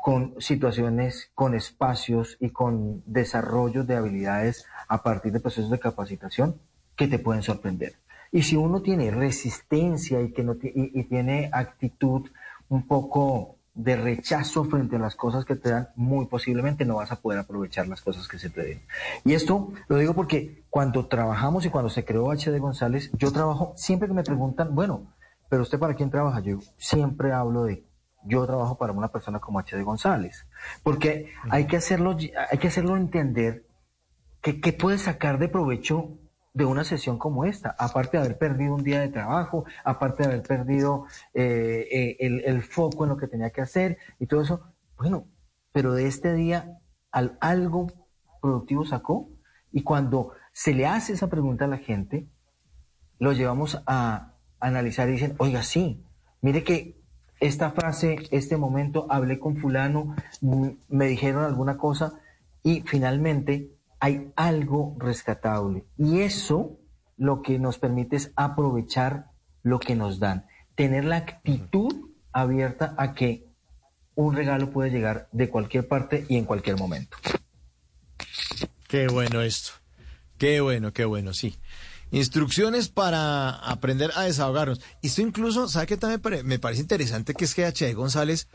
con situaciones, con espacios y con desarrollos de habilidades a partir de procesos de capacitación que te pueden sorprender. Y si uno tiene resistencia y, que no y, y tiene actitud un poco de rechazo frente a las cosas que te dan, muy posiblemente no vas a poder aprovechar las cosas que se te den. Y esto lo digo porque cuando trabajamos y cuando se creó HD González, yo trabajo, siempre que me preguntan, bueno, pero usted para quién trabaja, yo siempre hablo de yo trabajo para una persona como HD González, porque hay que hacerlo, hay que hacerlo entender que qué puede sacar de provecho de una sesión como esta, aparte de haber perdido un día de trabajo, aparte de haber perdido eh, eh, el, el foco en lo que tenía que hacer y todo eso, bueno, pero de este día al, algo productivo sacó y cuando se le hace esa pregunta a la gente, lo llevamos a analizar y dicen, oiga, sí, mire que esta frase, este momento, hablé con fulano, mm, me dijeron alguna cosa y finalmente hay algo rescatable. Y eso lo que nos permite es aprovechar lo que nos dan, tener la actitud abierta a que un regalo puede llegar de cualquier parte y en cualquier momento.
Qué bueno esto. Qué bueno, qué bueno, sí. Instrucciones para aprender a desahogarnos. Esto incluso, ¿sabe qué también me parece interesante? Que es que H. González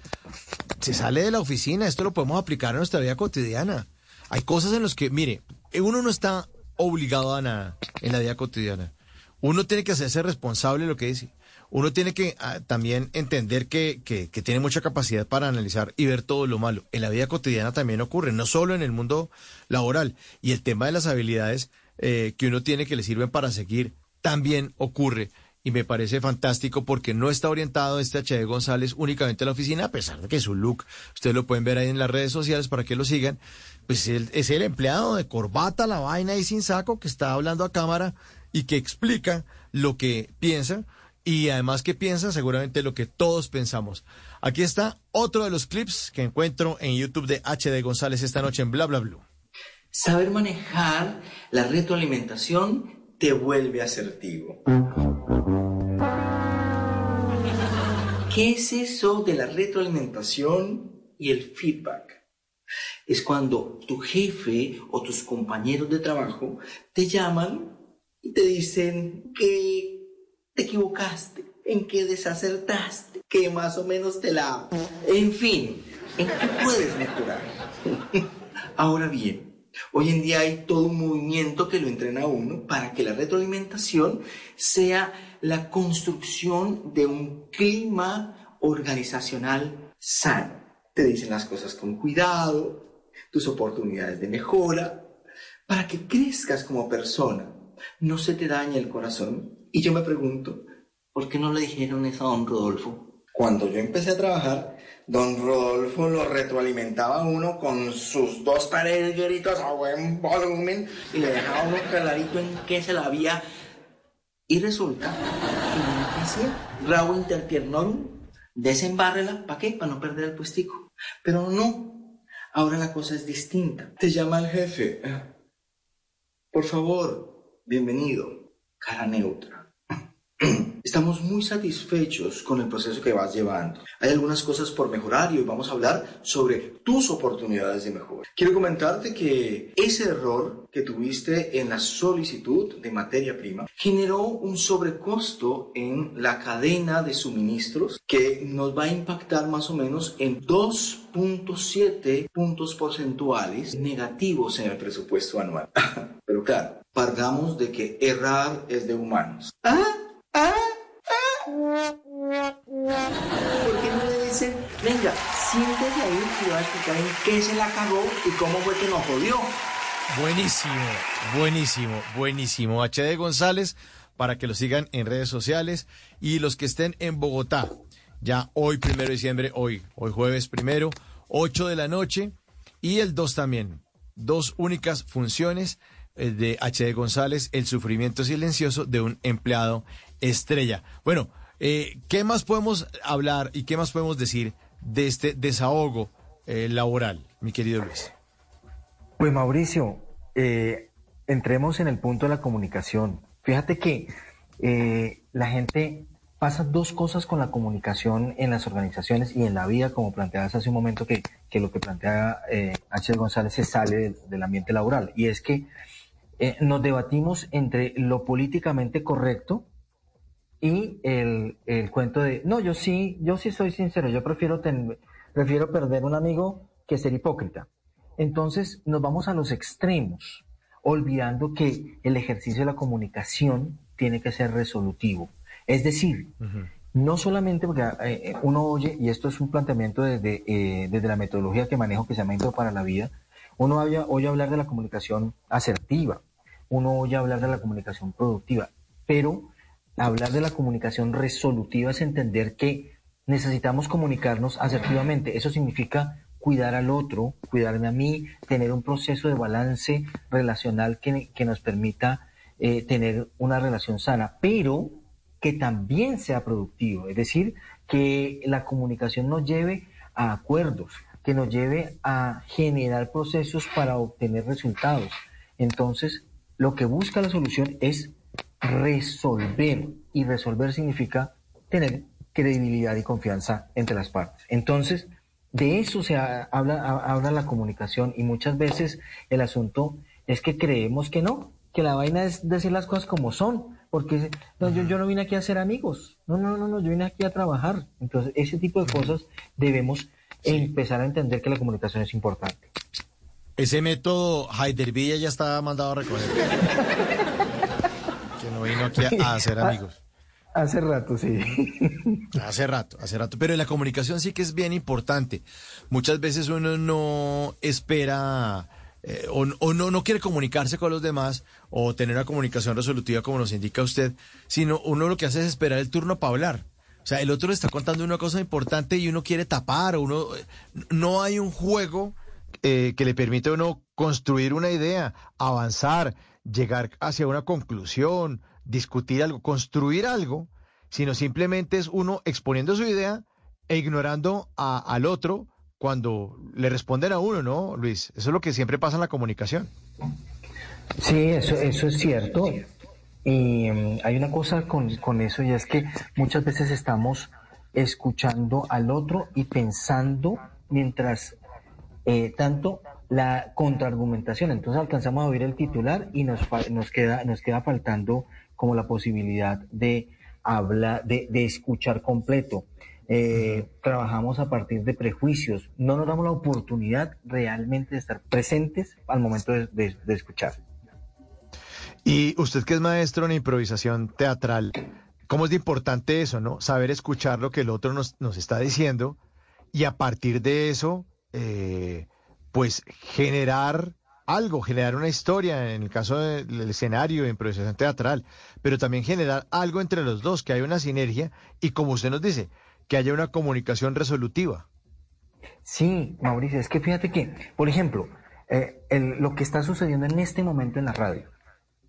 se sale de la oficina. Esto lo podemos aplicar a nuestra vida cotidiana. Hay cosas en las que, mire, uno no está obligado a nada en la vida cotidiana. Uno tiene que hacerse responsable de lo que dice. Uno tiene que ah, también entender que, que, que, tiene mucha capacidad para analizar y ver todo lo malo. En la vida cotidiana también ocurre, no solo en el mundo laboral. Y el tema de las habilidades eh, que uno tiene que le sirven para seguir también ocurre. Y me parece fantástico porque no está orientado este H.D. González únicamente a la oficina, a pesar de que su look, ustedes lo pueden ver ahí en las redes sociales para que lo sigan, pues él, es el empleado de corbata, la vaina y sin saco que está hablando a cámara y que explica lo que piensa y además que piensa seguramente lo que todos pensamos. Aquí está otro de los clips que encuentro en YouTube de HD González esta noche en Bla Bla Blue.
Saber manejar la retroalimentación te vuelve asertivo. ¿Qué es eso de la retroalimentación y el feedback? Es cuando tu jefe o tus compañeros de trabajo te llaman y te dicen que te equivocaste, en que desacertaste, que más o menos te la... En fin, en qué puedes mejorar. [laughs] Ahora bien, Hoy en día hay todo un movimiento que lo entrena a uno para que la retroalimentación sea la construcción de un clima organizacional sano. Te dicen las cosas con cuidado, tus oportunidades de mejora, para que crezcas como persona, no se te dañe el corazón. Y yo me pregunto, ¿por qué no le dijeron eso a don Rodolfo? Cuando yo empecé a trabajar, Don Rodolfo lo retroalimentaba uno con sus dos gritos a buen volumen y le dejaba uno clarito en qué se la había. Y resulta que no hacía. Rabo interpiernorum, desembárrela, ¿para qué? Para no perder el puestico. Pero no, ahora la cosa es distinta. Te llama el jefe. Por favor, bienvenido, cara neutra. [clears throat] Estamos muy satisfechos con el proceso que vas llevando. Hay algunas cosas por mejorar y hoy vamos a hablar sobre tus oportunidades de mejora. Quiero comentarte que ese error que tuviste en la solicitud de materia prima generó un sobrecosto en la cadena de suministros que nos va a impactar más o menos en 2.7 puntos porcentuales negativos en el presupuesto anual. [laughs] Pero claro, partamos de que errar es de humanos. ¿Ah? ¿Por qué no le dicen, venga, siéntese ahí y va a explicar en qué se la cagó y cómo fue que nos jodió?
Buenísimo, buenísimo, buenísimo. HD González, para que lo sigan en redes sociales y los que estén en Bogotá, ya hoy, primero de diciembre, hoy, hoy jueves primero, 8 de la noche y el 2 también. Dos únicas funciones eh, de HD González, El sufrimiento silencioso de un empleado estrella. Bueno, eh, ¿Qué más podemos hablar y qué más podemos decir de este desahogo eh, laboral, mi querido Luis?
Pues Mauricio, eh, entremos en el punto de la comunicación. Fíjate que la gente pasa dos cosas con la comunicación en las organizaciones y en la vida, como planteabas hace un momento, que, lo que plantea H. González se sale del, ambiente laboral. Y es que nos debatimos entre lo políticamente correcto, y el, el, cuento de, no, yo sí, yo sí soy sincero, yo prefiero, prefiero perder un amigo que ser hipócrita. Entonces nos vamos a los extremos, olvidando que el ejercicio de la comunicación tiene que ser resolutivo. Es decir, no solamente porque eh, uno oye, y esto es un planteamiento desde, eh, desde la metodología que manejo que se llama Intro para la Vida, uno oye, oye hablar de la comunicación asertiva, uno oye hablar de la comunicación productiva, pero hablar de la comunicación resolutiva es entender que necesitamos comunicarnos asertivamente. Eso significa cuidar al otro, cuidarme a mí, tener un proceso de balance relacional que, nos permita eh, tener una relación sana, pero que también sea productivo, es decir, que la comunicación nos lleve a acuerdos, que nos lleve a generar procesos para obtener resultados. Entonces, lo que busca la solución es resolver. Y resolver significa tener credibilidad y confianza entre las partes. Entonces, de eso se habla, habla la comunicación y muchas veces el asunto es que creemos que no, que la vaina es decir las cosas como son, porque no, yo, yo no vine aquí a ser amigos, no, no, no, no, yo vine aquí a trabajar. Entonces, ese tipo de cosas debemos empezar a entender que la comunicación es importante.
Ese método Heidervilla ya está mandado a recoger. [laughs] vino aquí a, [laughs] hacer amigos.
Hace rato, sí. [laughs]
Hace rato, hace rato. Pero la comunicación sí que es bien importante. Muchas veces uno no espera eh, o, o no, no quiere comunicarse con los demás o tener una comunicación resolutiva como nos indica usted, sino uno lo que hace es esperar el turno para hablar. O sea, el otro le está contando una cosa importante y uno quiere tapar, o uno no hay un juego eh, que le permite a uno construir una idea, avanzar, llegar hacia una conclusión, discutir algo, construir algo, sino simplemente es uno exponiendo su idea e ignorando a- al otro cuando le responden a uno, ¿no, Luis? Eso es lo que siempre pasa en la comunicación.
Sí, eso, eso es cierto. Y mm, hay una cosa con, con eso y es que muchas veces estamos escuchando al otro y pensando mientras eh, tanto la contraargumentación. Entonces alcanzamos a oír el titular y nos, nos, queda, nos queda faltando como la posibilidad de hablar, de, de escuchar completo. Eh, Trabajamos a partir de prejuicios. No nos damos la oportunidad realmente de estar presentes al momento de- de- de escuchar.
Y usted que es maestro en improvisación teatral, ¿cómo es de importante eso, no? Saber escuchar lo que el otro nos, nos está diciendo y a partir de eso, eh, pues generar algo, generar una historia, en el caso del escenario de improvisación teatral, pero también generar algo entre los dos, que haya una sinergia y como usted nos dice, que haya una comunicación resolutiva.
Sí, Mauricio, es que fíjate que, por ejemplo, eh, el- lo que está sucediendo en este momento en la radio,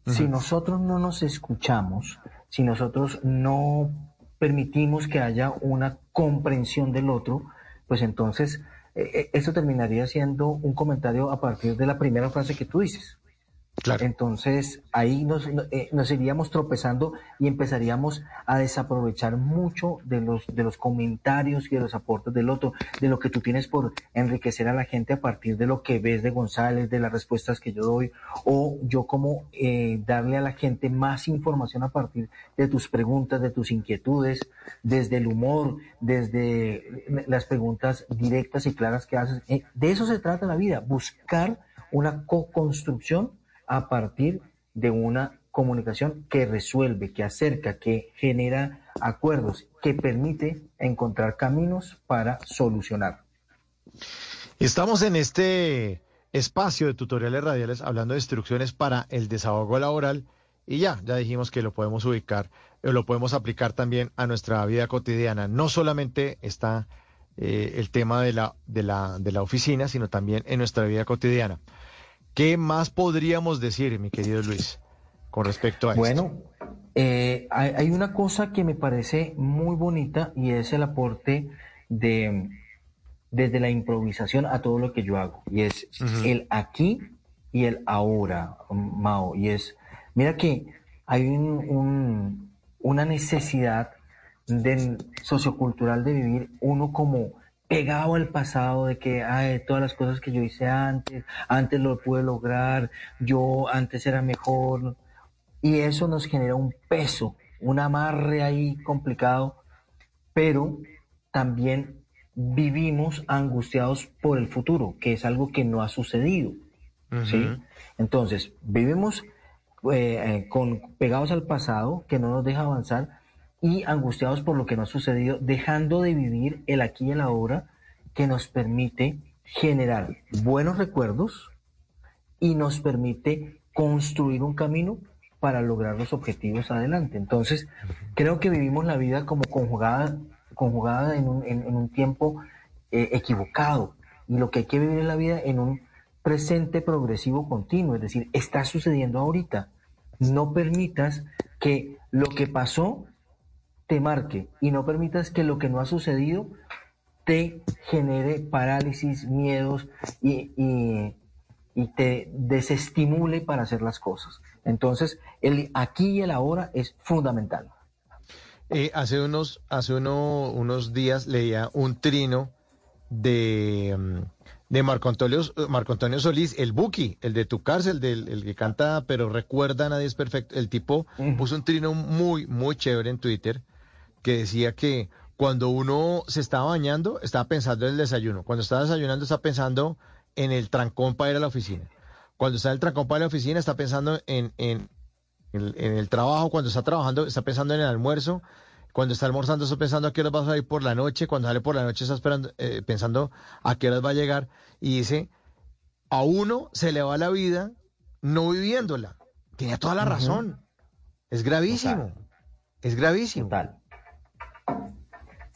si nosotros no nos escuchamos, si nosotros no permitimos que haya una comprensión del otro, pues entonces eh, eh, eso terminaría siendo un comentario a partir de la primera frase que tú dices. Entonces ahí nos, no- eh, nos iríamos tropezando y empezaríamos a desaprovechar mucho de los, de los comentarios y de los aportes del otro, de lo que tú tienes por enriquecer a la gente a partir de lo que ves de González, de las respuestas que yo doy, o yo como eh, darle a la gente más información a partir de tus preguntas, de tus inquietudes, desde el humor, desde las preguntas directas y claras que haces. Eh, de eso se trata la vida, buscar una co-construcción a partir de una comunicación que resuelve, que acerca, que genera acuerdos, que permite encontrar caminos para solucionar.
Estamos en este espacio de tutoriales radiales hablando de instrucciones para el desahogo laboral y ya, ya dijimos que lo podemos ubicar, o lo podemos aplicar también a nuestra vida cotidiana. No solamente está eh, el tema de la, de, la, de la oficina, sino también en nuestra vida cotidiana. ¿Qué más podríamos decir, mi querido Luis, con respecto a esto?
Bueno, eh, hay, hay una cosa que me parece muy bonita y es el aporte de desde la improvisación a todo lo que yo hago. Y es el aquí y el ahora, Mao, y es mira que hay un, un- una necesidad sociocultural de vivir uno como pegado al pasado de que ay, todas las cosas que yo hice antes, antes lo pude lograr, yo antes era mejor, y eso nos genera un peso, un amarre ahí complicado, pero también vivimos angustiados por el futuro, que es algo que no ha sucedido. ¿sí? Entonces, vivimos eh, eh, con, pegados al pasado, que no nos deja avanzar, y angustiados por lo que no ha sucedido, dejando de vivir el aquí y el ahora, que nos permite generar buenos recuerdos y nos permite construir un camino para lograr los objetivos adelante. Entonces, creo que vivimos la vida como conjugada, conjugada en un, en- un tiempo eh, equivocado. Y lo que hay que vivir en la vida en un presente progresivo continuo, es decir, está sucediendo ahorita. No permitas que lo que pasó te marque y no permitas que lo que no ha sucedido te genere parálisis, miedos y, y- y te desestimule para hacer las cosas. Entonces, el aquí y el ahora es fundamental.
Eh, hace unos, hace uno- unos días leía un trino de, mm, de Marco Antonio, Marco Antonio Solís, el Buki, el de tu cárcel, del, el que canta, pero recuerda, nadie es perfecto. El tipo puso un trino muy, muy chévere en Twitter que decía que cuando uno se estaba bañando, estaba pensando en el desayuno. Cuando estaba desayunando, está pensando en el trancón para ir a la oficina. Cuando está en el trancón para ir a la oficina, está pensando en, en, en, el trabajo. Cuando está trabajando, está pensando en el almuerzo. Cuando está almorzando, está pensando a qué hora va a salir por la noche. Cuando sale por la noche, está esperando, eh, pensando a qué hora va a llegar. Y dice, a uno se le va la vida no viviéndola. Tenía toda la razón. Es gravísimo. Es gravísimo.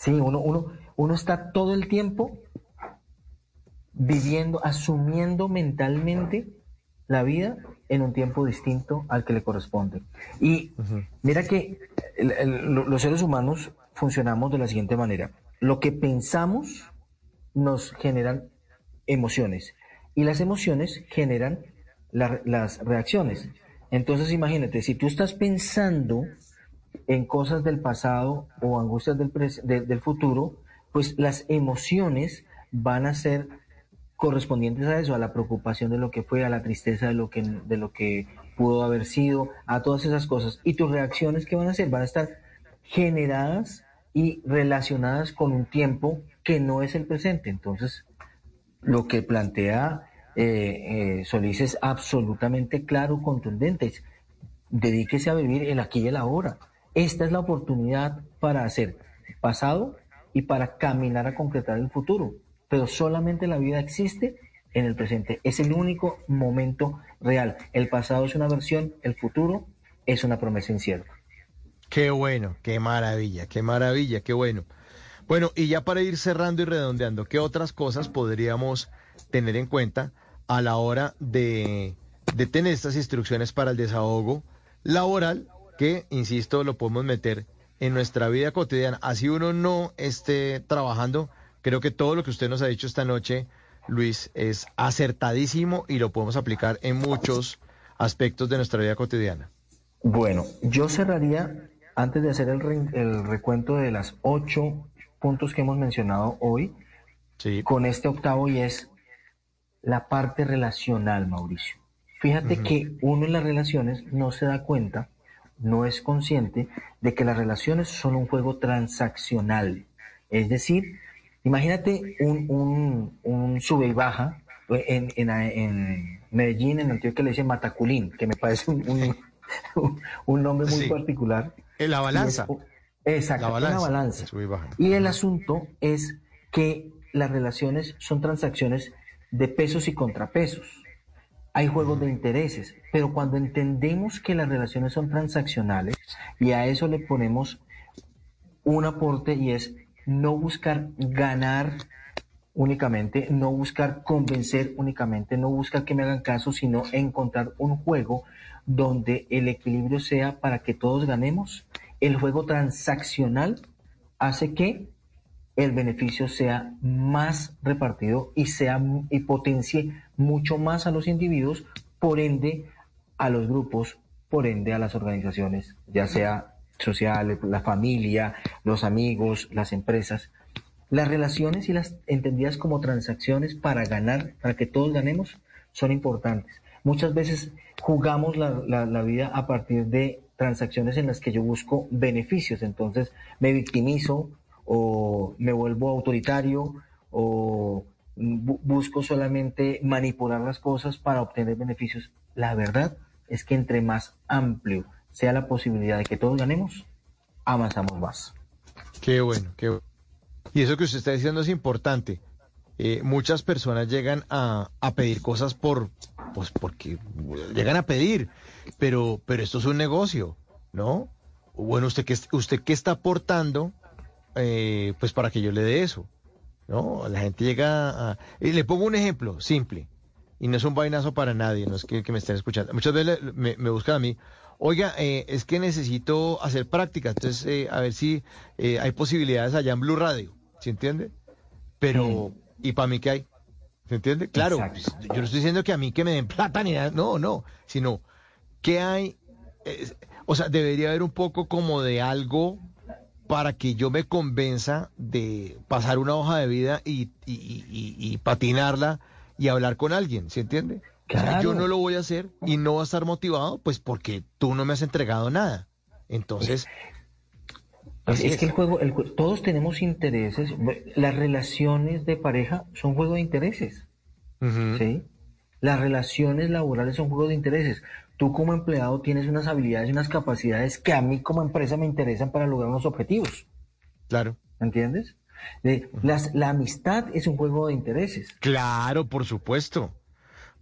Sí, uno, uno, uno está todo el tiempo viviendo, asumiendo mentalmente la vida en un tiempo distinto al que le corresponde. Y mira que los seres humanos funcionamos de la siguiente manera. Lo que pensamos nos generan emociones y las emociones generan las reacciones. Entonces imagínate, si tú estás pensando en cosas del pasado o angustias del, del futuro, pues las emociones van a ser correspondientes a eso, a la preocupación de lo que fue, a la tristeza de lo que, de lo que pudo haber sido, a todas esas cosas. Y tus reacciones que van a ser van a estar generadas y relacionadas con un tiempo que no es el presente. Entonces, lo que plantea eh, eh, Solís es absolutamente claro, contundente. Dedíquese a vivir el aquí y el ahora. Esta es la oportunidad para hacer pasado y para caminar a concretar el futuro. Pero solamente la vida existe en el presente. Es el único momento real. El pasado es una versión, el futuro es una promesa incierta.
Qué bueno, qué maravilla, qué maravilla, qué bueno. Bueno, y ya para ir cerrando y redondeando, ¿qué otras cosas podríamos tener en cuenta a la hora de, de tener estas instrucciones para el desahogo laboral que, insisto, lo podemos meter en nuestra vida cotidiana. Así uno no esté trabajando, creo que todo lo que usted nos ha dicho esta noche, Luis, es acertadísimo y lo podemos aplicar en muchos aspectos de nuestra vida cotidiana.
Bueno, yo cerraría, antes de hacer el, el recuento de las ocho puntos que hemos mencionado hoy, con este octavo y es la parte relacional, Mauricio. Fíjate que uno en las relaciones no se da cuenta no es consciente de que las relaciones son un juego transaccional. Es decir, imagínate un, un, sube y baja. En, en, Medellín, en Antioquia, le dicen Mataculín, que me parece un, un, nombre muy particular.
En la balanza.
exacto, la balanza. balanza. Y el asunto es que las relaciones son transacciones de pesos y contrapesos hay juegos de intereses, pero cuando entendemos que las relaciones son transaccionales y a eso le ponemos un aporte y es no buscar ganar únicamente, no buscar convencer únicamente, no buscar que me hagan caso, sino encontrar un juego donde el equilibrio sea para que todos ganemos. El juego transaccional hace que el beneficio sea más repartido y sea y potencie mucho más a los individuos, por ende a los grupos, por ende a las organizaciones, ya sea sociales, la familia, los amigos, las empresas. Las relaciones y las entendidas como transacciones para ganar, para que todos ganemos, son importantes. Muchas veces jugamos la, la vida a partir de transacciones en las que yo busco beneficios, entonces me victimizo, o me vuelvo autoritario o busco solamente manipular las cosas para obtener beneficios. La verdad es que entre más amplio sea la posibilidad de que todos ganemos, avanzamos más.
Qué bueno, qué bueno. Y eso que usted está diciendo es importante. Eh, muchas personas llegan a, a, pedir cosas por, pues porque llegan a pedir, pero, pero esto es un negocio, ¿no? Bueno, usted qué, usted qué está aportando eh, pues para que yo le dé eso. ¿No? La gente llega a... Y le pongo un ejemplo simple, y no es un vainazo para nadie, no es que, me estén escuchando. Muchas veces me, buscan a mí, oiga, eh, es que necesito hacer práctica, entonces eh, a ver si hay posibilidades allá en Blue Radio, ¿se entiende? Pero, ¿y para mí qué hay? ¿Se entiende? Claro, pues, yo no estoy diciendo que a mí que me den plata ni nada, no, no, sino que hay, o sea, debería haber un poco como de algo para que yo me convenza de pasar una hoja de vida y, y- y- y patinarla y hablar con alguien, ¿se entiende? O sea,
Claro.
yo no lo voy a hacer y no va a estar motivado, pues porque tú no me has entregado nada. Entonces,
Pues es que el juego, el todos tenemos intereses. Las relaciones de pareja son juego de intereses. ¿sí? Las relaciones laborales son juego de intereses. Tú como empleado tienes unas habilidades y unas capacidades que a mí como empresa me interesan para lograr unos objetivos.
Claro.
¿Entiendes? De- las- la amistad es un juego de intereses.
Claro, por supuesto.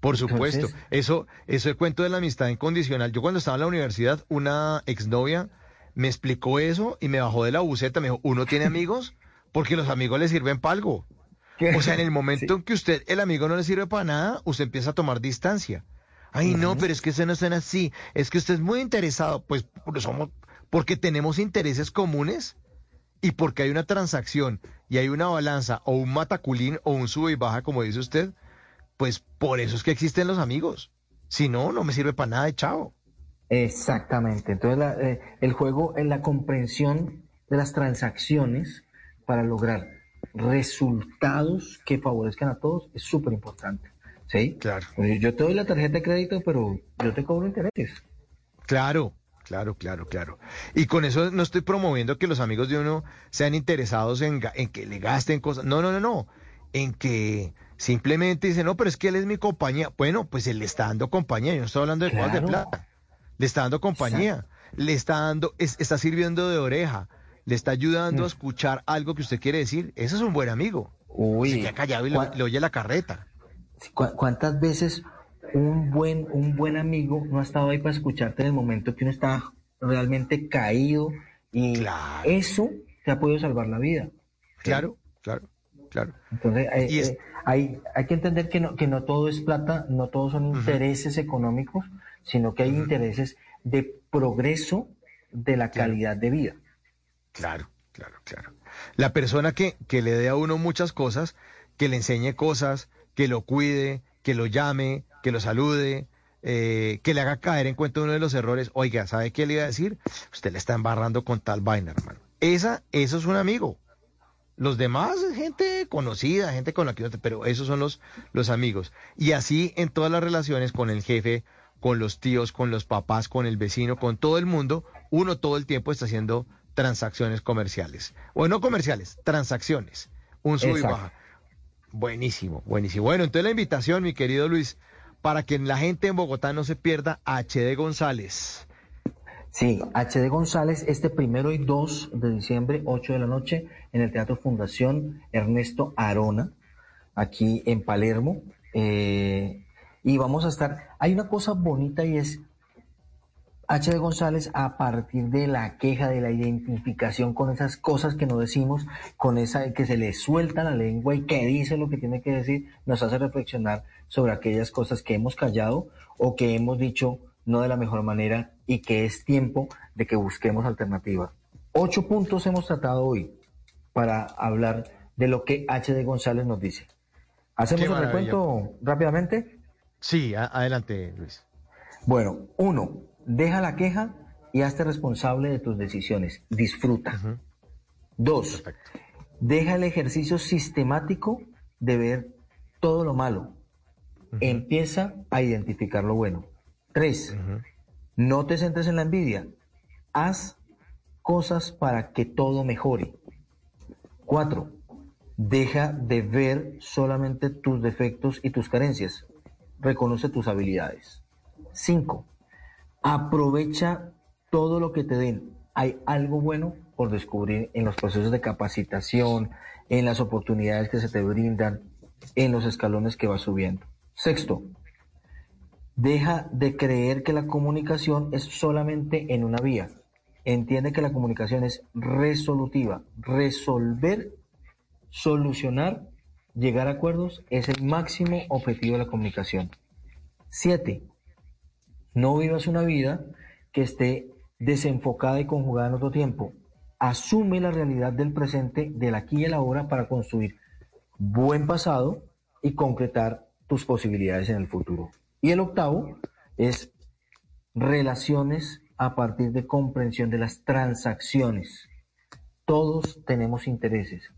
Por supuesto.
Entonces-
eso, eso el cuento de la amistad incondicional. Yo cuando estaba en la universidad, una exnovia me explicó eso y me bajó de la buceta. Me dijo, uno tiene [laughs] amigos porque los amigos le sirven para algo. O sea, en el momento en que usted, el amigo no le sirve para nada, usted empieza a tomar distancia. Ay, no, pero es que usted no están así. Es que usted es muy interesado. Pues somos, porque tenemos intereses comunes y porque hay una transacción y hay una balanza o un mataculín o un sube y baja, como dice usted, pues por eso es que existen los amigos. Si no, no me sirve para nada de chao.
Exactamente. Entonces, la- eh, el juego en la comprensión de las transacciones para lograr resultados que favorezcan a todos es súper importante. ¿Sí?
Claro.
Yo te doy la tarjeta de crédito, pero yo te cobro intereses.
Claro, claro, claro, claro. Y con eso no estoy promoviendo que los amigos de uno sean interesados en, que le gasten cosas. No, no, no, no. En que simplemente dicen, no, pero es que él es mi compañía. Bueno, pues él le está dando compañía. Yo no estoy hablando de cosas de plata. Le está dando compañía. Le está dando, es- está sirviendo de oreja. Le está ayudando a escuchar algo que usted quiere decir. Ese es un buen amigo.
Uy,
Se queda callado y le,
¿cuán-
le oye la carreta.
¿Cu- ¿Cuántas veces un buen, un buen amigo no ha estado ahí para escucharte en el momento que uno está realmente caído? Y eso te ha podido salvar la vida.
Claro, claro, claro.
Entonces, eh,
Y es-
eh, hay, hay que entender que no, que no todo es plata, no todos son intereses económicos, sino que hay intereses de progreso de la calidad de vida.
Claro, claro, claro. La persona que, que le dé a uno muchas cosas, que le enseñe cosas, que lo cuide, que lo llame, que lo salude, eh, que le haga caer en cuenta uno de los errores. Oiga, ¿sabe qué le iba a decir? Usted le está embarrando con tal vaina, hermano. Esa, eso es un amigo. Los demás gente conocida, gente con la que uno te- pero esos son los, los amigos. Y así en todas las relaciones con el jefe, con los tíos, con los papás, con el vecino, con todo el mundo, uno todo el tiempo está haciendo transacciones comerciales. O no comerciales, transacciones. Un sub y baja. Buenísimo, buenísimo. Bueno, entonces la invitación, mi querido Luis, para que la gente en Bogotá no se pierda HD González.
Sí, HD González, este primero y 2 de diciembre, 8 de la noche, en el Teatro Fundación Ernesto Arona, aquí en Palermo. Eh, y vamos a estar. Hay una cosa bonita y es HD González a partir de la queja, de la identificación con esas cosas que no decimos, con esa que se le suelta la lengua y que dice lo que tiene que decir, nos hace reflexionar sobre aquellas cosas que hemos callado o que hemos dicho no de la mejor manera y que es tiempo de que busquemos alternativas. Ocho puntos hemos tratado hoy para hablar de lo que HD González nos dice. ¿Hacemos el
maravilla.
recuento rápidamente?
Sí, adelante, Luis.
Bueno, uno, deja la queja y hazte responsable de tus decisiones. Disfruta. Dos, deja el ejercicio sistemático de ver todo lo malo. Empieza a identificar lo bueno. Tres, no te centres en la envidia. Haz cosas para que todo mejore. Cuatro, deja de ver solamente tus defectos y tus carencias. Reconoce tus habilidades. Cinco, aprovecha todo lo que te den. Hay algo bueno por descubrir en los procesos de capacitación, en las oportunidades que se te brindan, en los escalones que vas subiendo. Sexto, deja de creer que la comunicación es solamente en una vía. Entiende que la comunicación es resolutiva. Resolver, solucionar, llegar a acuerdos es el máximo objetivo de la comunicación. Siete, no vivas una vida que esté desenfocada y conjugada en otro tiempo. Asume la realidad del presente, del aquí y el ahora para construir buen pasado y concretar tus posibilidades en el futuro. Y el octavo es relaciones a partir de comprensión de las transacciones. todos tenemos intereses.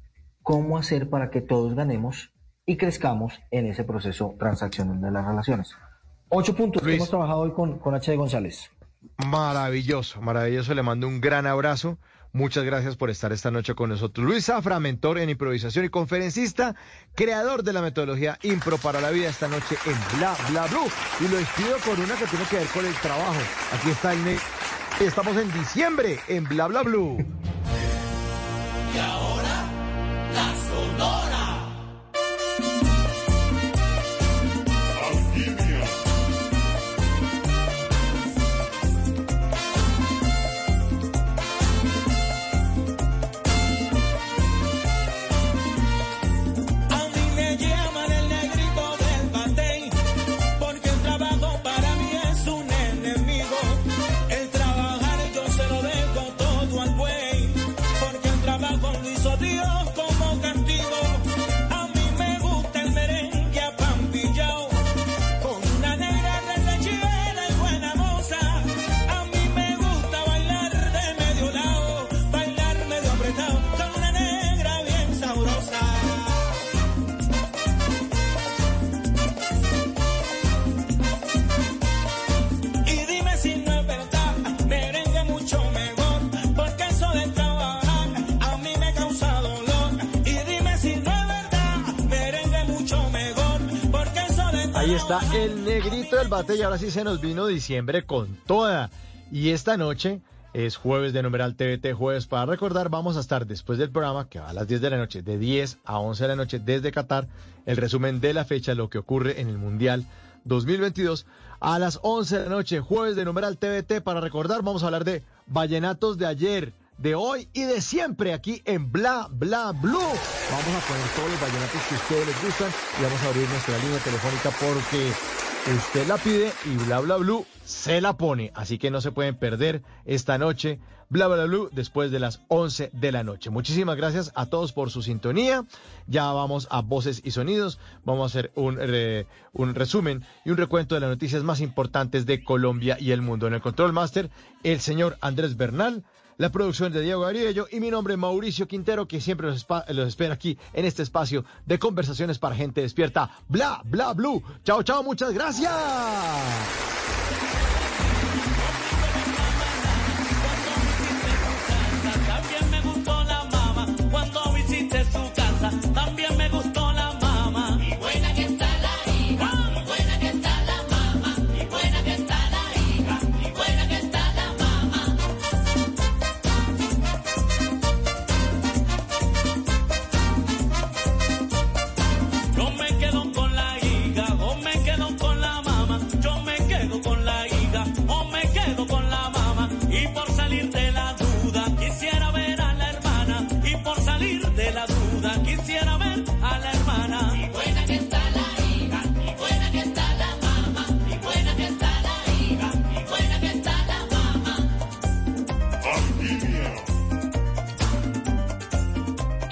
¿Cómo hacer para que todos ganemos y crezcamos en ese proceso transaccional de las relaciones? Ocho puntos que hemos trabajado hoy con, con H. de González.
Maravilloso, maravilloso. Le mando un gran abrazo. Muchas gracias por estar esta noche con nosotros. Luis Zafra, mentor en improvisación y conferencista, creador de la metodología Impro para la vida esta noche en Bla Bla Blue. Y lo despido con una que tiene que ver con el trabajo. Aquí está el... Estamos en diciembre en Bla Bla Blue.
Y ahora
sí se nos vino diciembre con toda. Y esta noche es jueves de numeral TVT, jueves para recordar. Vamos a estar después del programa que va a las 10 de la noche, de 10 a 11 de la noche desde Qatar, el resumen de la fecha, lo que ocurre en el Mundial 2022. A las 11 de la noche, jueves de numeral TVT para recordar. Vamos a hablar de vallenatos de ayer, de hoy y de siempre aquí en Bla Bla Blue. Vamos a poner todos los vallenatos que a ustedes les gustan y vamos a abrir nuestra línea telefónica porque usted la pide y Bla Bla Blue se la pone. Así que no se pueden perder esta noche Bla Bla Blue después de las 11 de la noche. Muchísimas gracias a todos por su sintonía. Ya vamos a voces y sonidos. Vamos a hacer un, un resumen y un recuento de las noticias más importantes de Colombia y el mundo. En el Control Master, el señor Andrés Bernal. La producción de Diego Ariello y mi nombre Mauricio Quintero, que siempre los, los espera aquí en este espacio de conversaciones para gente despierta. Bla, bla, blue. Chao, chao, muchas gracias.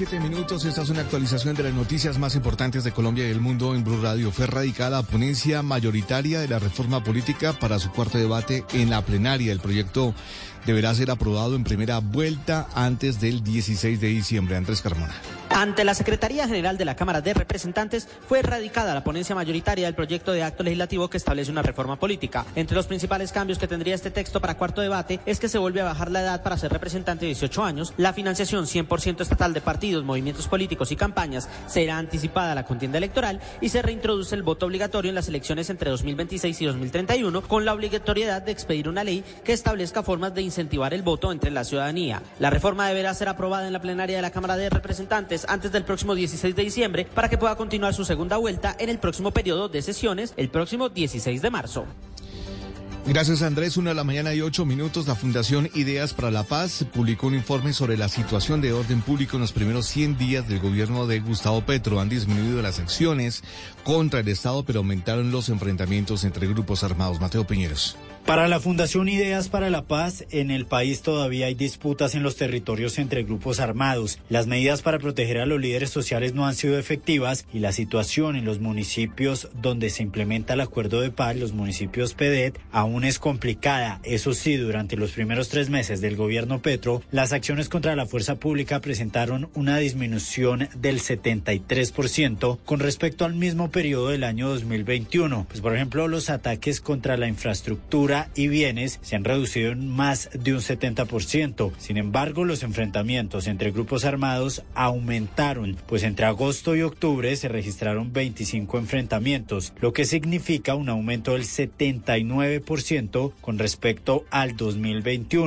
Una de la mañana y siete minutos. Esta es una actualización de las noticias más importantes de Colombia y el mundo en Blue Radio. Fue radicada ponencia mayoritaria de la reforma política para su cuarto debate en la plenaria. El proyecto deberá ser aprobado en primera vuelta antes del 16 de diciembre. Andrés Carmona.
Ante la Secretaría General de la Cámara de Representantes fue erradicada la ponencia mayoritaria del proyecto de acto legislativo que establece una reforma política. Entre los principales cambios que tendría este texto para cuarto debate es que se vuelve a bajar la edad para ser representante de 18 años, la financiación 100% estatal de partidos, movimientos políticos y campañas será anticipada a la contienda electoral y se reintroduce el voto obligatorio en las elecciones entre 2026 y 2031 con la obligatoriedad de expedir una ley que establezca formas de incentivar el voto entre la ciudadanía. La reforma deberá ser aprobada en la plenaria de la Cámara de Representantes antes del próximo 16 de diciembre para que pueda continuar su segunda vuelta en el próximo periodo de sesiones, el próximo 16 de marzo.
Gracias Andrés. Una de la mañana y ocho minutos. La Fundación Ideas para la Paz publicó un informe sobre la situación de orden público en los primeros 100 días del gobierno de Gustavo Petro. Han disminuido las acciones contra el Estado, pero aumentaron los enfrentamientos entre grupos armados. Mateo Piñeros.
Para la Fundación Ideas para la Paz, en el país todavía hay disputas en los territorios entre grupos armados. Las medidas para proteger a los líderes sociales no han sido efectivas y la situación en los municipios donde se implementa el acuerdo de paz, los municipios PEDET, aún es complicada. Eso sí, durante los primeros tres meses del gobierno Petro, las acciones contra la fuerza pública presentaron una disminución del 73% con respecto al mismo periodo del año 2021. Pues, por ejemplo, los ataques contra la infraestructura y bienes se han reducido en más de un 70%. Sin embargo, los enfrentamientos entre grupos armados aumentaron, pues entre agosto y octubre se registraron 25 enfrentamientos, lo que significa un aumento del 79% con respecto al 2021.